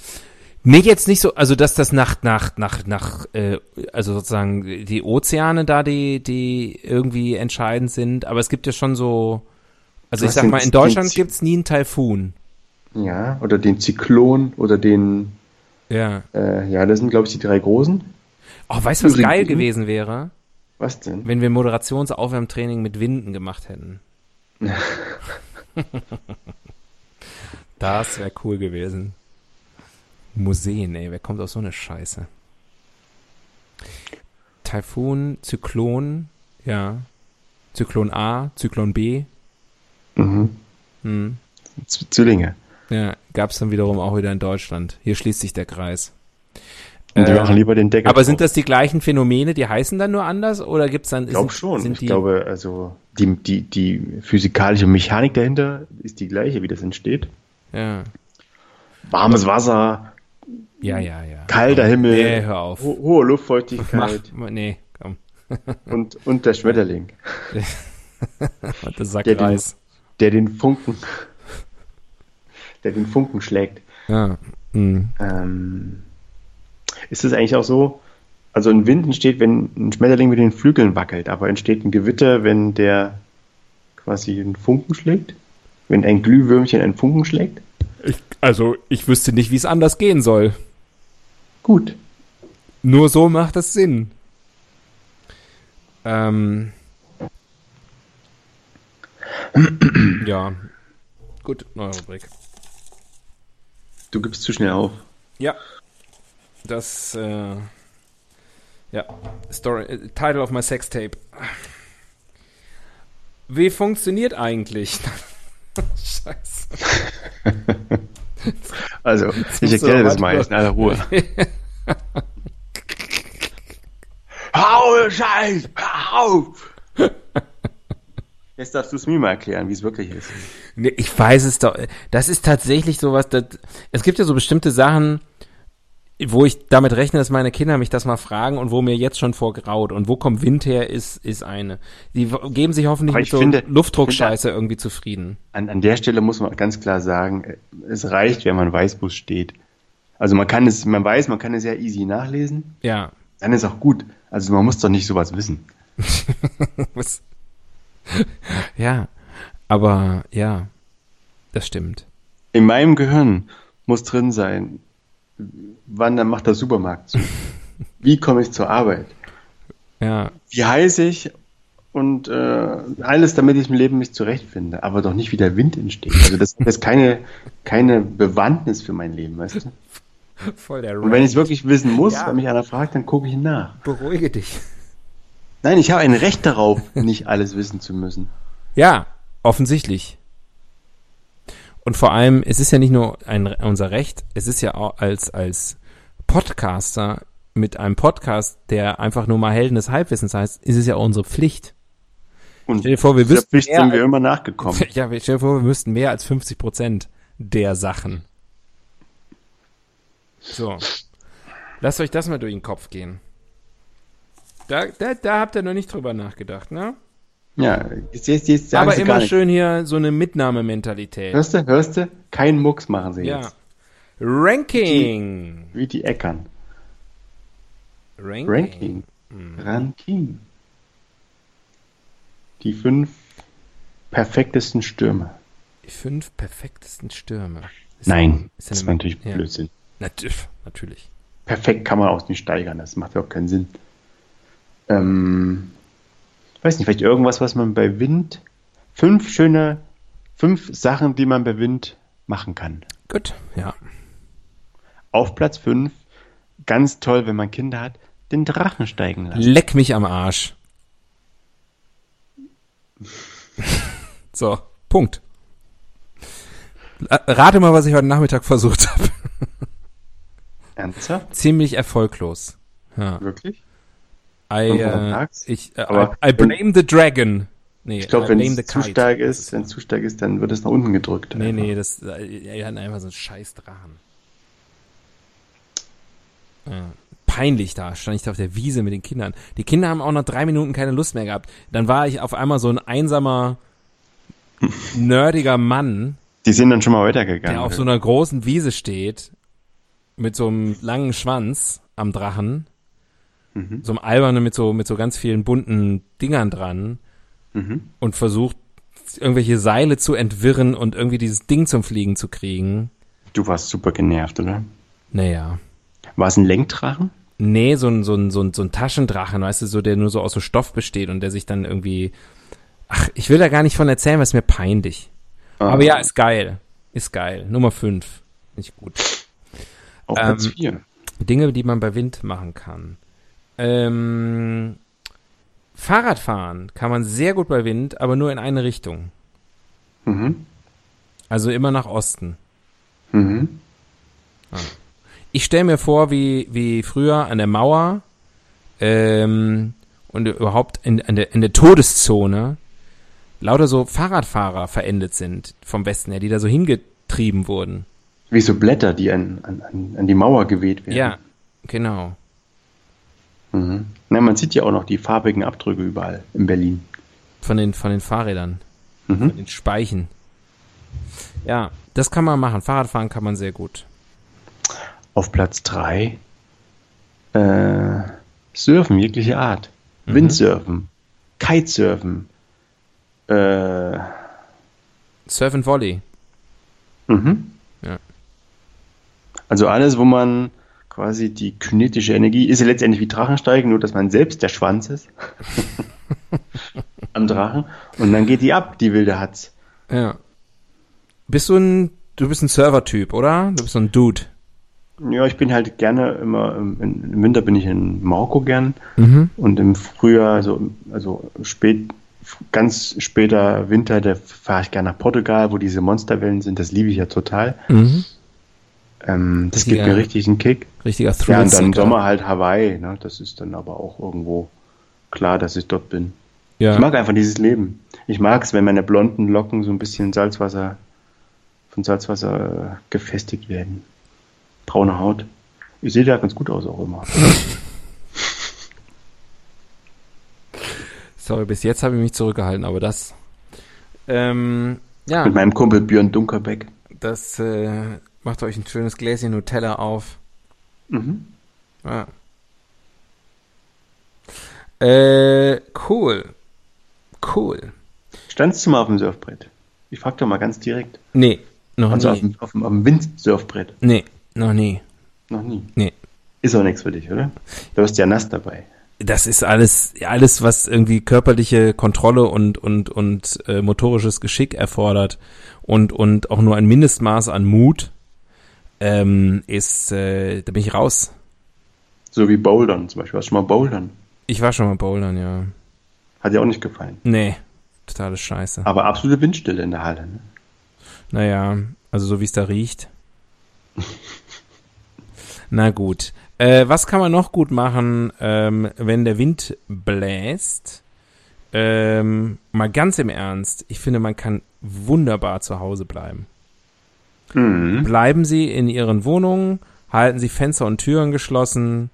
Nee, jetzt nicht so, also dass das nach, nach, nach, nach, äh, also sozusagen die Ozeane da, die, die irgendwie entscheidend sind, aber es gibt ja schon so, also Du ich sag mal, in Deutschland den- gibt's nie einen Taifun. Ja, oder den Zyklon oder den, Ja. äh, ja, das sind glaube ich die drei großen. Oh, weißt du, was geil gewesen wäre? Was denn? Wenn wir Moderationsaufwärmtraining mit Winden gemacht hätten. [laughs] das wäre cool gewesen. Museen, ey, wer kommt auf so eine Scheiße? Taifun, Zyklon, ja. Zyklon A, Zyklon B. Mhm. Hm. Zwillinge. Ja, gab's dann wiederum auch wieder in Deutschland. Hier schließt sich der Kreis. Und die Äh, machen lieber den Deckel. Aber sind drauf. das die gleichen Phänomene, die heißen dann nur anders oder gibt's dann Ich glaube sind- schon. Sind ich die, glaube, also die, die, die physikalische Mechanik dahinter ist die gleiche, wie das entsteht. ja. Warmes Wasser, Ja, ja, ja. kalter Himmel, Nee, hör auf. ho hohe Mach, Luftfeuchtigkeit nee, komm. [laughs] und, und der Schmetterling, [laughs] Das sagt Der den- der den Funken der den Funken schlägt. Ja. Mhm. Ähm, ist es eigentlich auch so, also ein Wind entsteht, wenn ein Schmetterling mit den Flügeln wackelt, aber entsteht ein Gewitter, wenn der quasi einen Funken schlägt? Wenn ein Glühwürmchen einen Funken schlägt? Ich, also, ich wüsste nicht, wie es anders gehen soll. Gut. Nur so macht es Sinn. Ähm. [clears throat] ja. Gut, neue Rubrik. Du gibst zu schnell auf. Ja. Das, äh, ja. Story, äh, Title of my sex tape. Wie funktioniert eigentlich? [laughs] Scheiße. [laughs] Also, ich erkläre das mal in aller Ruhe. [laughs] Hau, Scheiß! Hau! Jetzt darfst du es mir mal erklären, wie es wirklich ist. Nee, ich weiß es doch. Das ist tatsächlich sowas, das, es gibt ja so bestimmte Sachen, wo ich damit rechne, dass meine Kinder mich das mal fragen und wo mir jetzt schon vorgraut. Und wo kommt Wind her, ist, ist eine. Die geben sich hoffentlich mit so finde, Luftdruckscheiße finde, irgendwie zufrieden. An, an der Stelle muss man ganz klar sagen, es reicht, wenn man weiß, wo es steht. Also man kann es, man weiß, man kann es sehr easy nachlesen. Ja. Dann ist auch gut. Also man muss doch nicht sowas wissen. [laughs] [laughs] [laughs] ja, aber ja, das stimmt. In meinem Gehirn muss drin sein, wann dann macht der Supermarkt zu? [laughs] Wie komme ich zur Arbeit? Ja. Wie heiße ich? Und äh, alles, damit ich im Leben mich zurechtfinde, aber doch nicht wie der Wind entsteht. Also das ist keine, keine Bewandtnis für mein Leben, weißt du? [laughs] Voll der Und wenn ich es wirklich wissen muss, ja. wenn mich einer fragt, dann gucke ich nach. Beruhige dich. Nein, ich habe ein Recht darauf, [laughs] nicht alles wissen zu müssen. Ja, offensichtlich. Und vor allem, es ist ja nicht nur ein, unser Recht, es ist ja auch als, als Podcaster mit einem Podcast, der einfach nur mal Helden des Halbwissens heißt, ist es ja auch unsere Pflicht. Und stell dir vor, wir wüssten Pflicht mehr, sind wir immer nachgekommen. [laughs] Ja, stell dir vor, wir müssten mehr als 50 Prozent der Sachen. So. Lasst euch das mal durch den Kopf gehen. Da, da, da habt ihr noch nicht drüber nachgedacht, ne? Ja, jetzt, jetzt, jetzt Aber immer schön hier so eine Mitnahmementalität. Hörst du, hörst du? Kein Mucks machen sie ja. jetzt. Ranking. Wie die, wie die Eckern. Ranking. Ranking. Mhm. Ranking. Die fünf perfektesten Stürme. Die fünf perfektesten Stürme. Ist Nein, das, das war natürlich ja. Blödsinn. Natürlich, [laughs] natürlich. Perfekt kann man auch nicht steigern, das macht ja auch keinen Sinn. Ähm, weiß nicht, vielleicht irgendwas, was man bei Wind, fünf schöne, fünf Sachen, die man bei Wind machen kann. Gut, ja. Auf Platz fünf, ganz toll, wenn man Kinder hat, den Drachen steigen lassen. Leck mich am Arsch. [laughs] so, Punkt. Rate mal, was ich heute Nachmittag versucht habe. Ernsthaft? Ziemlich erfolglos. Ja. Wirklich? I, äh, ich, äh, I, I, blame the dragon. Nee, ich glaube, wenn es zu stark ist, wenn es zu stark ist, dann wird es nach unten gedrückt. Nee, einfach. nee, das, äh, er hat einfach so einen scheiß Drachen. Ja. Peinlich da, stand ich da auf der Wiese mit den Kindern. Die Kinder haben auch nach drei Minuten keine Lust mehr gehabt. Dann war ich auf einmal so ein einsamer, [laughs] nerdiger Mann. Die sind dann schon mal weitergegangen. Der auf so einer großen Wiese steht, mit so einem langen Schwanz am Drachen Mhm. So einem albernen mit so, mit so ganz vielen bunten Dingern dran mhm. und versucht, irgendwelche Seile zu entwirren und irgendwie dieses Ding zum Fliegen zu kriegen. Du warst super genervt, oder? Naja. War es ein Lenkdrachen? Nee, so ein, so ein, so ein, so ein Taschendrachen, weißt du, so, der nur so aus so Stoff besteht und der sich dann irgendwie. Ach, ich will da gar nicht von erzählen, weil es mir peinlich. Ah. Aber ja, ist geil. Ist geil. Nummer 5. Nicht gut. Auf Platz 4. Ähm, Dinge, die man bei Wind machen kann. Ähm, Fahrradfahren kann man sehr gut bei Wind, aber nur in eine Richtung. Mhm. Also immer nach Osten. Mhm. Ah. Ich stelle mir vor, wie, wie früher an der Mauer ähm, und überhaupt in, in, der, in der Todeszone lauter so Fahrradfahrer verendet sind vom Westen her, die da so hingetrieben wurden. Wie so Blätter, die an, an, an die Mauer geweht werden. Ja, genau. Mhm. Na, man sieht ja auch noch die farbigen Abdrücke überall in Berlin. Von den, von den Fahrrädern. Mhm. Von den Speichen. Ja, das kann man machen. Fahrradfahren kann man sehr gut. Auf Platz 3 äh, Surfen jegliche Art. Mhm. Windsurfen, Kitesurfen, äh, Surf and Volley. Mhm. Ja. Also alles, wo man quasi die kinetische Energie, ist ja letztendlich wie Drachensteigen, nur dass man selbst der Schwanz ist. [laughs] Am Drachen. Und dann geht die ab, die wilde Hatz. Ja. Bist du ein, du bist ein Server-Typ, oder? Du bist so ein Dude. Ja, ich bin halt gerne immer, im, Winter bin ich in Marokko gern Mhm. und im Frühjahr, also, also spät, ganz später Winter, da fahre ich gerne nach Portugal, wo diese Monsterwellen sind, das liebe ich ja total. Mhm. Ähm, das Richtiger- gibt mir richtig einen Kick. Richtiger Ja, und dann. Sommer halt Hawaii, ne? das ist dann aber auch irgendwo klar, dass ich dort bin. Ja. Ich mag einfach dieses Leben. Ich mag es, wenn meine blonden Locken so ein bisschen Salzwasser, von Salzwasser gefestigt werden. Braune Haut. Ich sehe da ganz gut aus auch immer. [laughs] Sorry, bis jetzt habe ich mich zurückgehalten, aber das. Ähm, ja, Mit meinem Kumpel Björn Dunkerbeck. das äh, macht euch ein schönes Gläschen Nutella auf. Mhm. Ja. Äh, cool. Cool. Standst du mal auf dem Surfbrett? Ich frag doch mal ganz direkt. Nee, noch Also auf nie. dem, auf dem, auf dem Windsurfbrett. Nee, noch nie. Noch nie. Nee. Ist auch nichts für dich, oder? Du hast ja nass dabei. Das ist alles, alles, was irgendwie körperliche Kontrolle und, und, und äh, motorisches Geschick erfordert und, und auch nur ein Mindestmaß an Mut, ähm, ist, äh, da bin ich raus. So wie Bouldern zum Beispiel. Hast du schon mal Bouldern? Ich war schon mal bouldern, ja. Hat dir auch nicht gefallen. Nee, totale Scheiße. Aber absolute Windstille in der Halle. Ne? Naja, also so wie es da riecht. [laughs] Na gut. Äh, was kann man noch gut machen, ähm, wenn der Wind bläst? Ähm, mal ganz im Ernst, ich finde, man kann wunderbar zu Hause bleiben. Mhm. Bleiben Sie in Ihren Wohnungen, halten Sie Fenster und Türen geschlossen,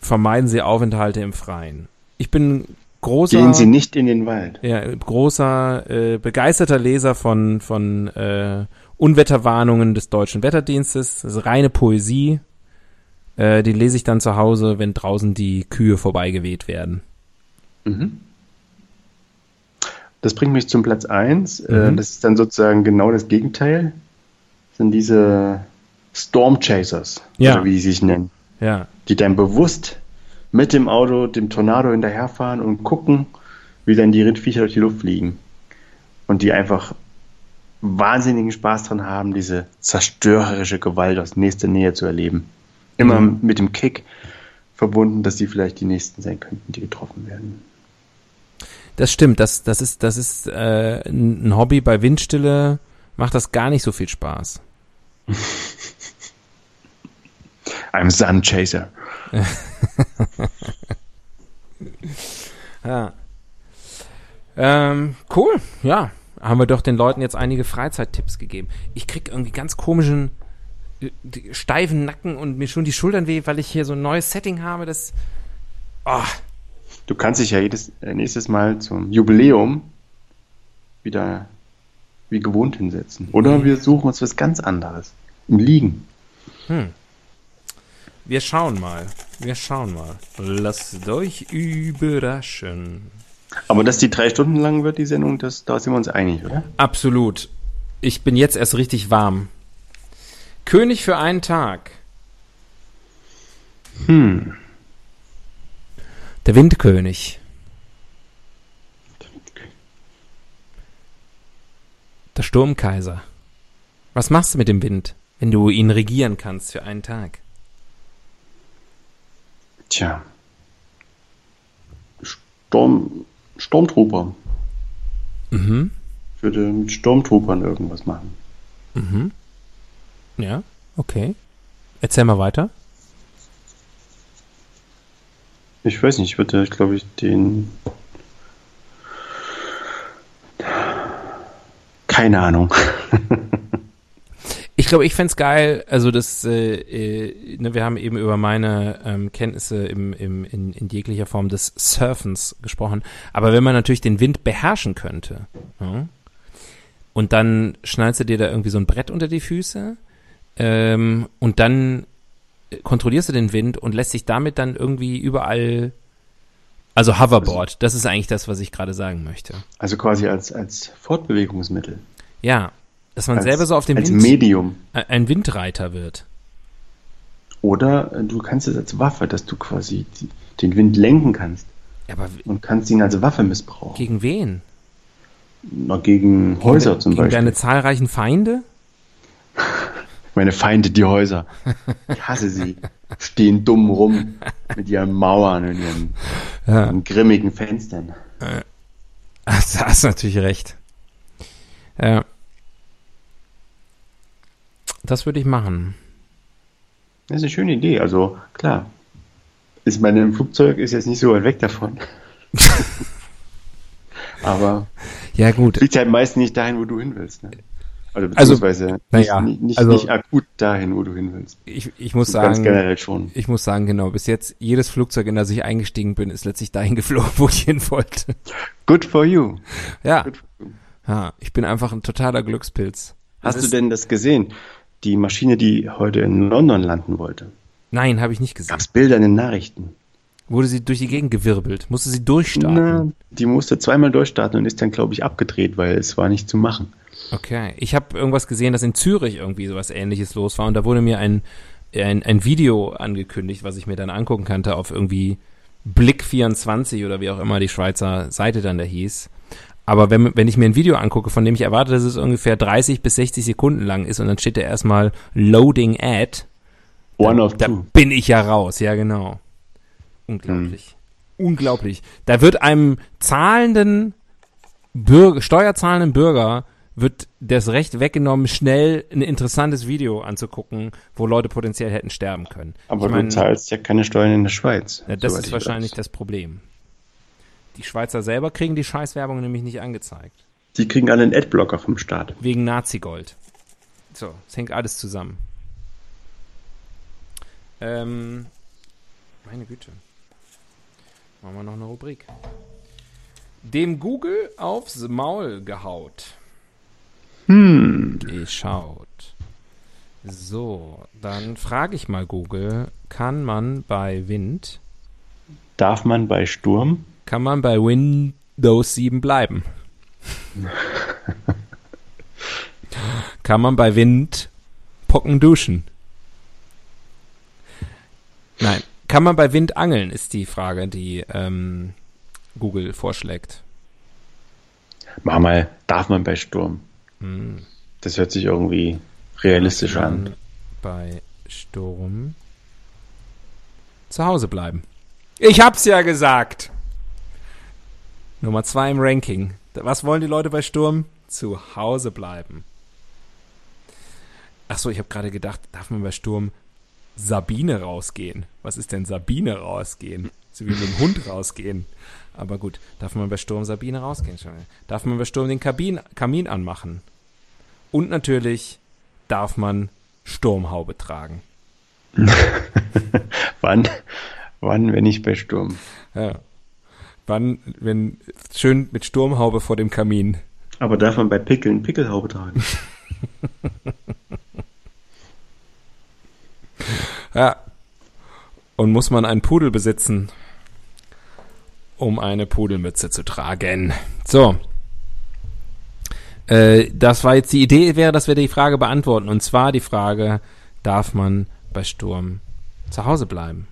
vermeiden Sie Aufenthalte im Freien. Ich bin großer Gehen Sie nicht in den Wald. ja, großer, äh, begeisterter Leser von, von äh, Unwetterwarnungen des Deutschen Wetterdienstes. Das ist reine Poesie. Äh, die lese ich dann zu Hause, wenn draußen die Kühe vorbeigeweht werden. Mhm. Das bringt mich zum Platz 1. Äh, Mhm. das ist dann sozusagen genau das Gegenteil. Sind diese Storm Chasers, Ja. oder wie sie sich nennen, Ja, die dann bewusst mit dem Auto dem Tornado hinterherfahren und gucken, wie dann die Rindviecher durch die Luft fliegen. Und die einfach wahnsinnigen Spaß dran haben, diese zerstörerische Gewalt aus nächster Nähe zu erleben. Immer Mhm. mit dem Kick verbunden, dass sie vielleicht die Nächsten sein könnten, die getroffen werden. das stimmt. Das, das ist, das ist äh, ein Hobby. Bei Windstille macht das gar nicht so viel Spaß. [laughs] I'm Sun Chaser. [laughs] Ja. Ähm, cool, ja. Haben wir doch den Leuten jetzt einige Freizeittipps gegeben. Ich krieg irgendwie ganz komischen, äh, steifen Nacken und mir schon die Schultern weh, weil ich hier so ein neues Setting habe, das. Oh, Du kannst dich ja jedes, äh, nächstes Mal zum Jubiläum wieder wie gewohnt hinsetzen. Oder wir suchen uns was ganz anderes. Im Liegen. wir schauen mal. Wir schauen mal. Lasst euch überraschen. Aber dass die drei Stunden lang wird, die Sendung, das, da sind wir uns einig, oder? Absolut. Ich bin jetzt erst richtig warm. König für einen Tag. Hm. Der Windkönig. Der Sturmkaiser. Was machst du mit dem Wind, wenn du ihn regieren kannst für einen Tag? Tja. Sturm, Sturmtrooper. Mhm. Ich würde mit Sturmtroopern irgendwas machen. Mhm. Ja, okay. Erzähl mal weiter. Ich weiß nicht, ich würde, glaube ich, den. Keine Ahnung. Ich glaube, ich fänd's geil, also das, äh, äh, ne, wir haben eben über meine ähm, Kenntnisse im, im, in, in jeglicher Form des Surfens gesprochen, aber wenn man natürlich den Wind beherrschen könnte, ja, und dann schnallst du dir da irgendwie so ein Brett unter die Füße ähm, und dann kontrollierst du den Wind und lässt sich damit dann irgendwie überall, also Hoverboard, das ist eigentlich das, was ich gerade sagen möchte. Also quasi als, als Fortbewegungsmittel. Ja, dass man als, selber so auf dem als Wind Medium. ein Windreiter wird. Oder äh, du kannst es als Waffe, dass du quasi die, den Wind lenken kannst Aber und kannst ihn als Waffe missbrauchen. gegen wen? Na, gegen Häuser gegen, zum gegen Beispiel. deine zahlreichen Feinde? [laughs] Meine Feinde, die Häuser. Ich hasse sie. Stehen dumm rum mit ihren Mauern und ihren, Ja. ihren grimmigen Fenstern. Ach, da hast du natürlich recht. Ja. Das würde ich machen. Das ist eine schöne Idee. Also klar, ist meine im Flugzeug ist jetzt nicht so weit weg davon. [laughs] Aber Ja, gut. fliegt halt meist nicht dahin, wo du hin willst. Ne? Also Also, beziehungsweise naja, nicht, nicht, also- nicht akut dahin, wo du hin willst. Ich, ich muss Ganz sagen, generell schon. ich muss sagen, genau, bis jetzt jedes Flugzeug, in das ich eingestiegen bin, ist letztlich dahin [laughs] geflogen, wo ich hin wollte. Good for you. Ja, for you. ja ich bin einfach ein totaler Glückspilz. Hast Das du ist- denn das gesehen? Die Maschine, die heute in London landen wollte. Nein, habe ich nicht gesehen. Gab's Bilder in den Nachrichten? Wurde sie durch die Gegend gewirbelt? Musste sie durchstarten? Na, die musste zweimal durchstarten und ist dann, glaube ich, abgedreht, weil es war nicht zu machen. Okay. Ich habe irgendwas gesehen, dass in Zürich irgendwie sowas ähnliches los war und da wurde mir ein, ein, ein Video angekündigt, was ich mir dann angucken kannte auf irgendwie Blick24 oder wie auch immer die Schweizer Seite dann da hieß. Aber wenn, wenn ich mir ein Video angucke, von dem ich erwarte, dass es ungefähr 30 bis 60 Sekunden lang ist und dann steht da erstmal Loading Ad, One of da two. bin ich ja raus, ja genau. Unglaublich. Unglaublich. Da wird einem zahlenden Bürger, steuerzahlenden Bürger wird das Recht weggenommen, schnell ein interessantes Video anzugucken, wo Leute potenziell hätten sterben können. Aber ich mein, du zahlst ja keine Steuern in der Schweiz. ja, das ist ich wahrscheinlich weiß. das Problem. Die Schweizer selber kriegen die Scheißwerbung nämlich nicht angezeigt. Die kriegen alle einen Adblocker vom Staat. Wegen Nazi-Gold. So, es hängt alles zusammen. Ähm, meine Güte. Machen wir noch eine Rubrik. Dem Google aufs Maul gehaut. Hm. Geschaut. So, dann frage ich mal Google, kann man bei Wind, Darf man bei Sturm? kann man bei Windows 7 bleiben? [laughs] kann man bei Wind Pocken duschen? Nein. Kann man bei Wind angeln, ist die Frage, die ähm, Google vorschlägt. Mach mal, darf man bei Sturm? Hm. Das hört sich irgendwie realistisch an. bei Sturm zu Hause bleiben. Ich hab's ja gesagt. Nummer zwei im Ranking. Was wollen die Leute bei Sturm? Zu Hause bleiben. Ach so, ich habe gerade gedacht, darf man bei Sturm Sabine rausgehen? Was ist denn Sabine rausgehen? So wie mit dem Hund rausgehen. Aber gut, darf man bei Sturm Sabine rausgehen? Darf man bei Sturm den Kabin, Kamin anmachen? Und natürlich darf man Sturmhaube tragen. [laughs] Wann? Wann, wenn nicht bei Sturm? Ja. Wann, wenn schön mit Sturmhaube vor dem Kamin. Aber darf man bei Pickeln Pickelhaube tragen? [laughs] Ja. Und muss man einen Pudel besitzen, um eine Pudelmütze zu tragen. So. Äh, das war jetzt die Idee, wäre, dass wir die Frage beantworten. Und zwar die Frage, darf man bei Sturm zu Hause bleiben?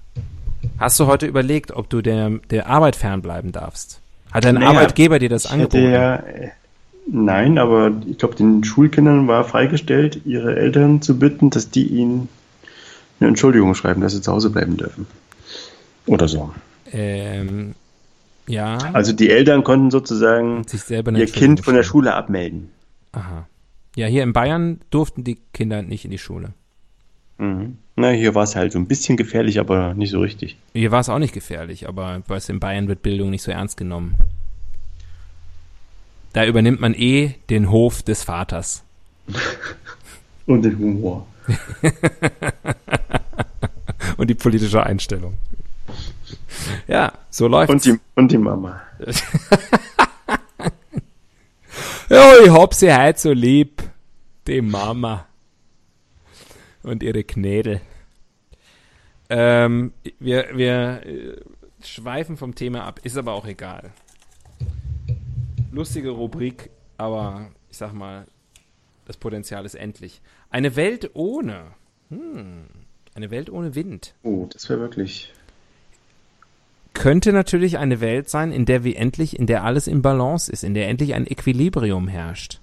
Hast du heute überlegt, ob du der, der Arbeit fernbleiben darfst? Hat dein Naja, Arbeitgeber dir das angeboten? ja, äh, nein, aber ich glaube, den Schulkindern war freigestellt, ihre Eltern zu bitten, dass die ihnen eine Entschuldigung schreiben, dass sie zu Hause bleiben dürfen. Oder so. Ähm, ja. Also die Eltern konnten sozusagen sich selber eine ihr Kind von der. Schule abmelden. Aha. Ja, hier in Bayern durften die Kinder nicht in die Schule. Mhm. Na, hier war es halt so ein bisschen gefährlich, aber nicht so richtig. Hier war es auch nicht gefährlich, aber weißt, in Bayern wird Bildung nicht so ernst genommen. Da übernimmt man eh den Hof des Vaters. [laughs] Und den Humor. [laughs] Und die politische Einstellung. Ja, so läuft Und die, und die Mama. [laughs] Ja, ich hab sie heute so lieb. Die Mama. Und ihre Knädel. Ähm, wir, wir äh, schweifen vom Thema ab, ist aber auch egal. Lustige Rubrik, aber ich sag mal, das Potenzial ist endlich. Eine Welt ohne. Hm, eine Welt ohne Wind. Oh, das wäre wirklich. Könnte natürlich eine Welt sein, in der wir endlich, in der alles im Balance ist, in der endlich ein Equilibrium herrscht.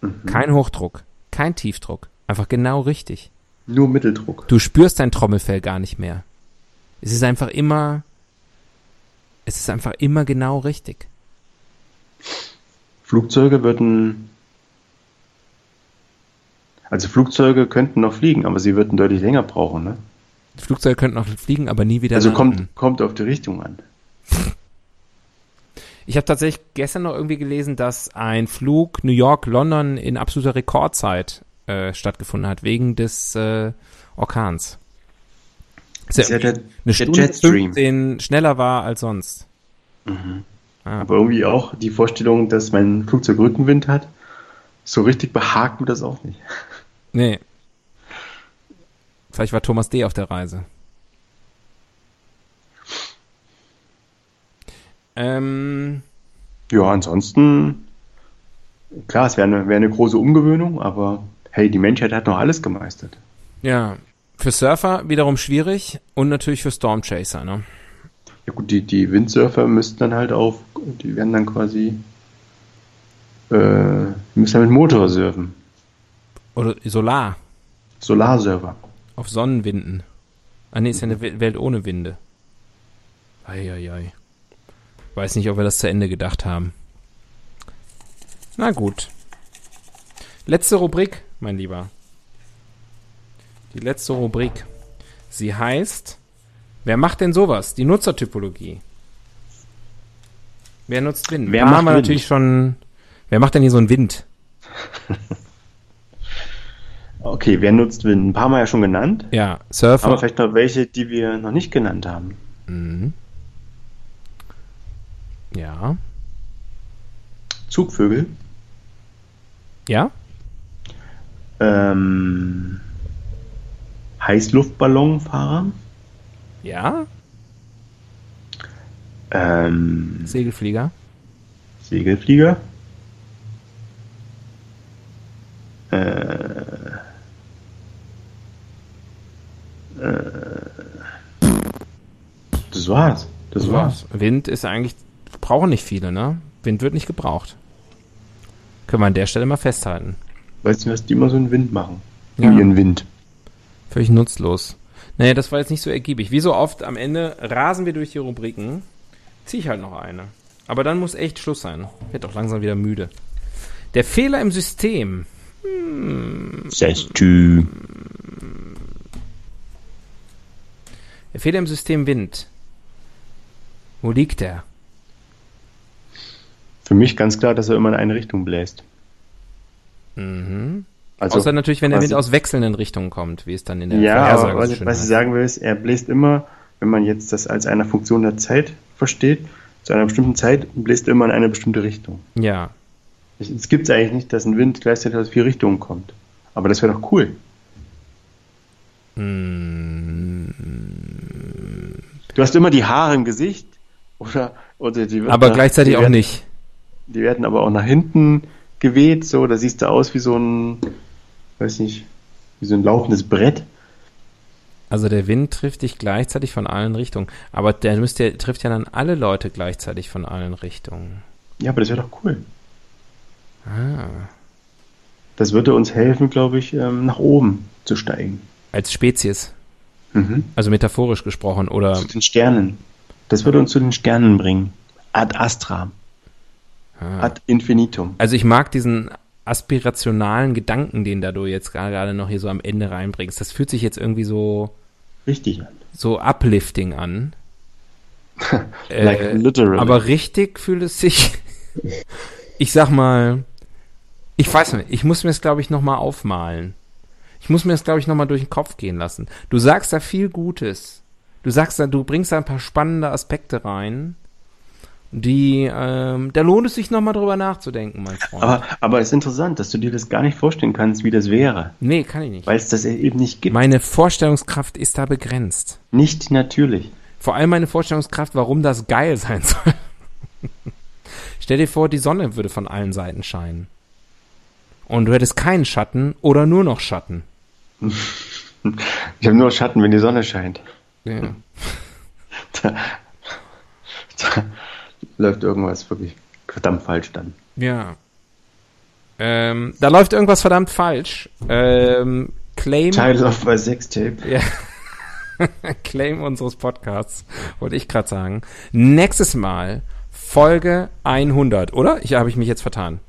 Mhm. Kein Hochdruck, kein Tiefdruck. Einfach genau richtig. Nur Mitteldruck. Du spürst dein Trommelfell gar nicht mehr. Es ist einfach immer, es ist einfach immer genau richtig. Flugzeuge würden. Also Flugzeuge könnten noch fliegen, aber sie würden deutlich länger brauchen, ne? Flugzeuge könnten noch fliegen, aber nie wieder Also landen. kommt, kommt auf die Richtung an. [laughs] Ich habe tatsächlich gestern noch irgendwie gelesen, dass ein Flug New York-London in absoluter Rekordzeit äh, stattgefunden hat, wegen des äh, Orkans. Dass ist ja er der, eine Stunde Jetstream. 15 schneller war als sonst. Ah, Aber irgendwie auch die Vorstellung, dass mein Flugzeug Rückenwind hat. So richtig behagt mir das auch nicht. Nee. Vielleicht war Thomas D. auf der Reise. Ähm, Ja, ansonsten, klar, es wäre eine, wäre eine große Umgewöhnung, aber hey, die Menschheit hat noch alles gemeistert. ja, für Surfer wiederum schwierig und natürlich für Stormchaser, ne? Ja gut, die, die Windsurfer müssten dann halt auf, die werden dann quasi, äh, die müssen dann mit Motor surfen. Oder Solar Solarsurfer. auf Sonnenwinden. Ah, nee, ist ja eine We- Welt ohne Winde. Eieiei. Weiß nicht, ob wir das zu Ende gedacht haben. Na gut. Letzte Rubrik, mein Lieber. Die letzte Rubrik. Sie heißt, wer macht denn sowas? Die Nutzertypologie. Wer nutzt Wind? Wer Da macht haben wir Wind? natürlich schon, wer macht denn hier so einen Wind? [laughs] Okay, wer nutzt Wind? Ein paar Mal ja schon genannt, Ja, Surfer. aber vielleicht noch welche, die wir noch nicht genannt haben. Mhm. Ja. Zugvögel, Ja? ähm, Heißluftballonfahrer, Ja? ähm, Segelflieger? Segelflieger, war's. Das war's. Wind ist eigentlich, brauchen nicht viele, ne? Wind wird nicht gebraucht. Können wir an der Stelle mal festhalten. Weißt du, was die immer so einen Wind machen? Ja. Um ihren Wind. Völlig nutzlos. Naja, das war jetzt nicht so ergiebig. Wie so oft am Ende rasen wir durch die Rubriken. Zieh ich halt noch eine. Aber dann muss echt Schluss sein. Ich werde doch langsam wieder müde. Der Fehler im System. Sagst du. Der Fehler im System Wind. Wo liegt der? Für mich ganz klar, dass er immer in eine Richtung bläst. Mhm. Also, Außer natürlich, wenn der Wind aus wechselnden Richtungen kommt, wie es dann in der Ja, Vorhersage aber was, was ich sagen will, ist, er bläst immer, wenn man jetzt das als eine Funktion der Zeit versteht, zu einer bestimmten Zeit bläst er immer in eine bestimmte Richtung. Ja, Es, es gibt eigentlich nicht, dass ein Wind gleichzeitig aus vier Richtungen kommt. Aber das wäre doch cool. Mm. Du hast immer die Haare im Gesicht oder, oder die aber nach- gleichzeitig die auch werden, nicht. Die werden aber auch nach hinten geweht, so, da siehst du aus wie so ein, weiß nicht, wie so ein laufendes Brett. Also der Wind trifft dich gleichzeitig von allen Richtungen. Aber der müsste, der trifft ja dann alle Leute gleichzeitig von allen Richtungen. Ja, aber das wäre doch cool. Ah. Das würde uns helfen, glaube ich, ähm, nach oben zu steigen. Als Spezies. Mhm. Also metaphorisch gesprochen. Oder Zu den Sternen. Das würde uns zu den Sternen bringen. Ad astra. ah. Ad infinitum. also ich mag diesen aspirationalen Gedanken, den da du jetzt gerade noch hier so am Ende reinbringst. Das fühlt sich jetzt irgendwie so, Richtig an. so uplifting an. [laughs] Like Äh, literally. Aber richtig fühlt es sich, [laughs] ich sag mal, ich weiß nicht, ich muss mir das, glaube ich, nochmal aufmalen. Ich muss mir das, glaube ich, nochmal durch den Kopf gehen lassen. Du sagst da viel Gutes. Du sagst da, du bringst da ein paar spannende Aspekte rein. die, ähm, da lohnt es sich nochmal drüber nachzudenken, mein Freund. Aber, aber es ist interessant, dass du dir das gar nicht vorstellen kannst, wie das wäre. nee, kann ich nicht. Weil es das eben nicht gibt. Meine Vorstellungskraft ist da begrenzt. Nicht natürlich. Vor allem meine Vorstellungskraft, warum das geil sein soll. [laughs] Stell dir vor, die Sonne würde von allen Seiten scheinen. Und du hättest keinen Schatten oder nur noch Schatten. [laughs] Ich habe nur Schatten, wenn die Sonne scheint. Ja. Da, da läuft irgendwas wirklich verdammt falsch dann. ja. Ähm, da läuft irgendwas verdammt falsch. Ähm, Claim. Teil of my Sextape. Ja. [laughs] Claim unseres Podcasts, wollte ich gerade sagen. Nächstes Mal Folge 100, oder? Ich habe ich mich jetzt vertan.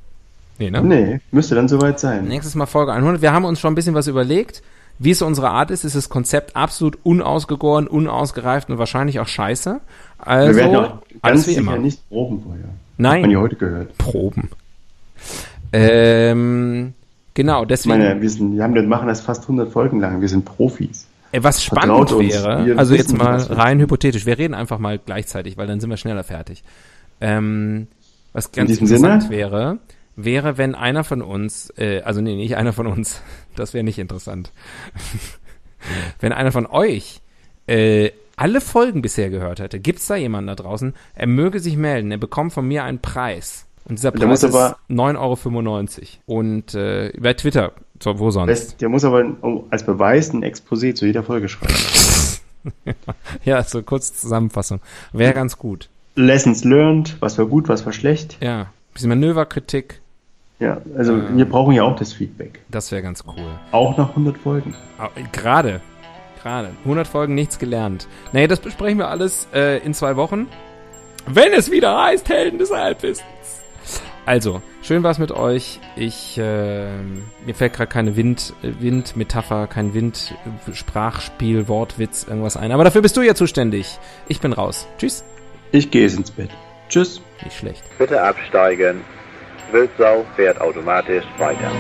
Nee, ne? Nee, müsste dann soweit sein. Nächstes Mal Folge 100. Wir haben uns schon ein bisschen was überlegt. Wie es unsere Art ist, ist das Konzept absolut unausgegoren, unausgereift und wahrscheinlich auch scheiße. Also, Wir werden auch ganz alles wie immer. nicht proben vorher. Nein. Hat man ja heute gehört. Proben. Ähm, genau, Ich deswegen. meine, wir, sind, wir haben, wir machen das fast 100 Folgen lang. Wir sind Profis. Was spannend Vertraut wäre, also jetzt mal rein hypothetisch, wir reden einfach mal gleichzeitig, weil dann sind wir schneller fertig. Ähm, was ganz interessant Sinne? wäre, wäre, wenn einer von uns, äh, also nee, nicht einer von uns, [laughs] das wäre nicht interessant. [laughs] wenn einer von euch äh, alle Folgen bisher gehört hätte, gibt's da jemanden da draußen, er möge sich melden, er bekommt von mir einen Preis. Und dieser Preis ist aber- 9,95 Euro. Und äh, bei Twitter, so, wo sonst? Der muss aber als Beweis ein Exposé zu jeder Folge schreiben. [laughs] Ja, so kurz Zusammenfassung. Wäre ganz gut. Lessons learned, was war gut, was war schlecht. Ja, bisschen Manöverkritik, Ja, also Ähm. wir brauchen ja auch das Feedback. das wäre ganz cool. Auch nach 100 Folgen. Gerade, gerade. 100 Folgen nichts gelernt. Nee, das besprechen wir alles äh, in zwei Wochen. Wenn es wieder heißt, Helden des Halbwissens. Also, schön war's mit euch. Ich, äh, mir fällt gerade keine Wind, äh, Windmetapher, kein Wind, äh, Sprachspiel, Wortwitz, irgendwas ein. Aber dafür bist du ja zuständig. Ich bin raus. Tschüss. Ich gehe jetzt ins Bett. Tschüss. Nicht schlecht. Bitte absteigen. Wildsau fährt automatisch weiter.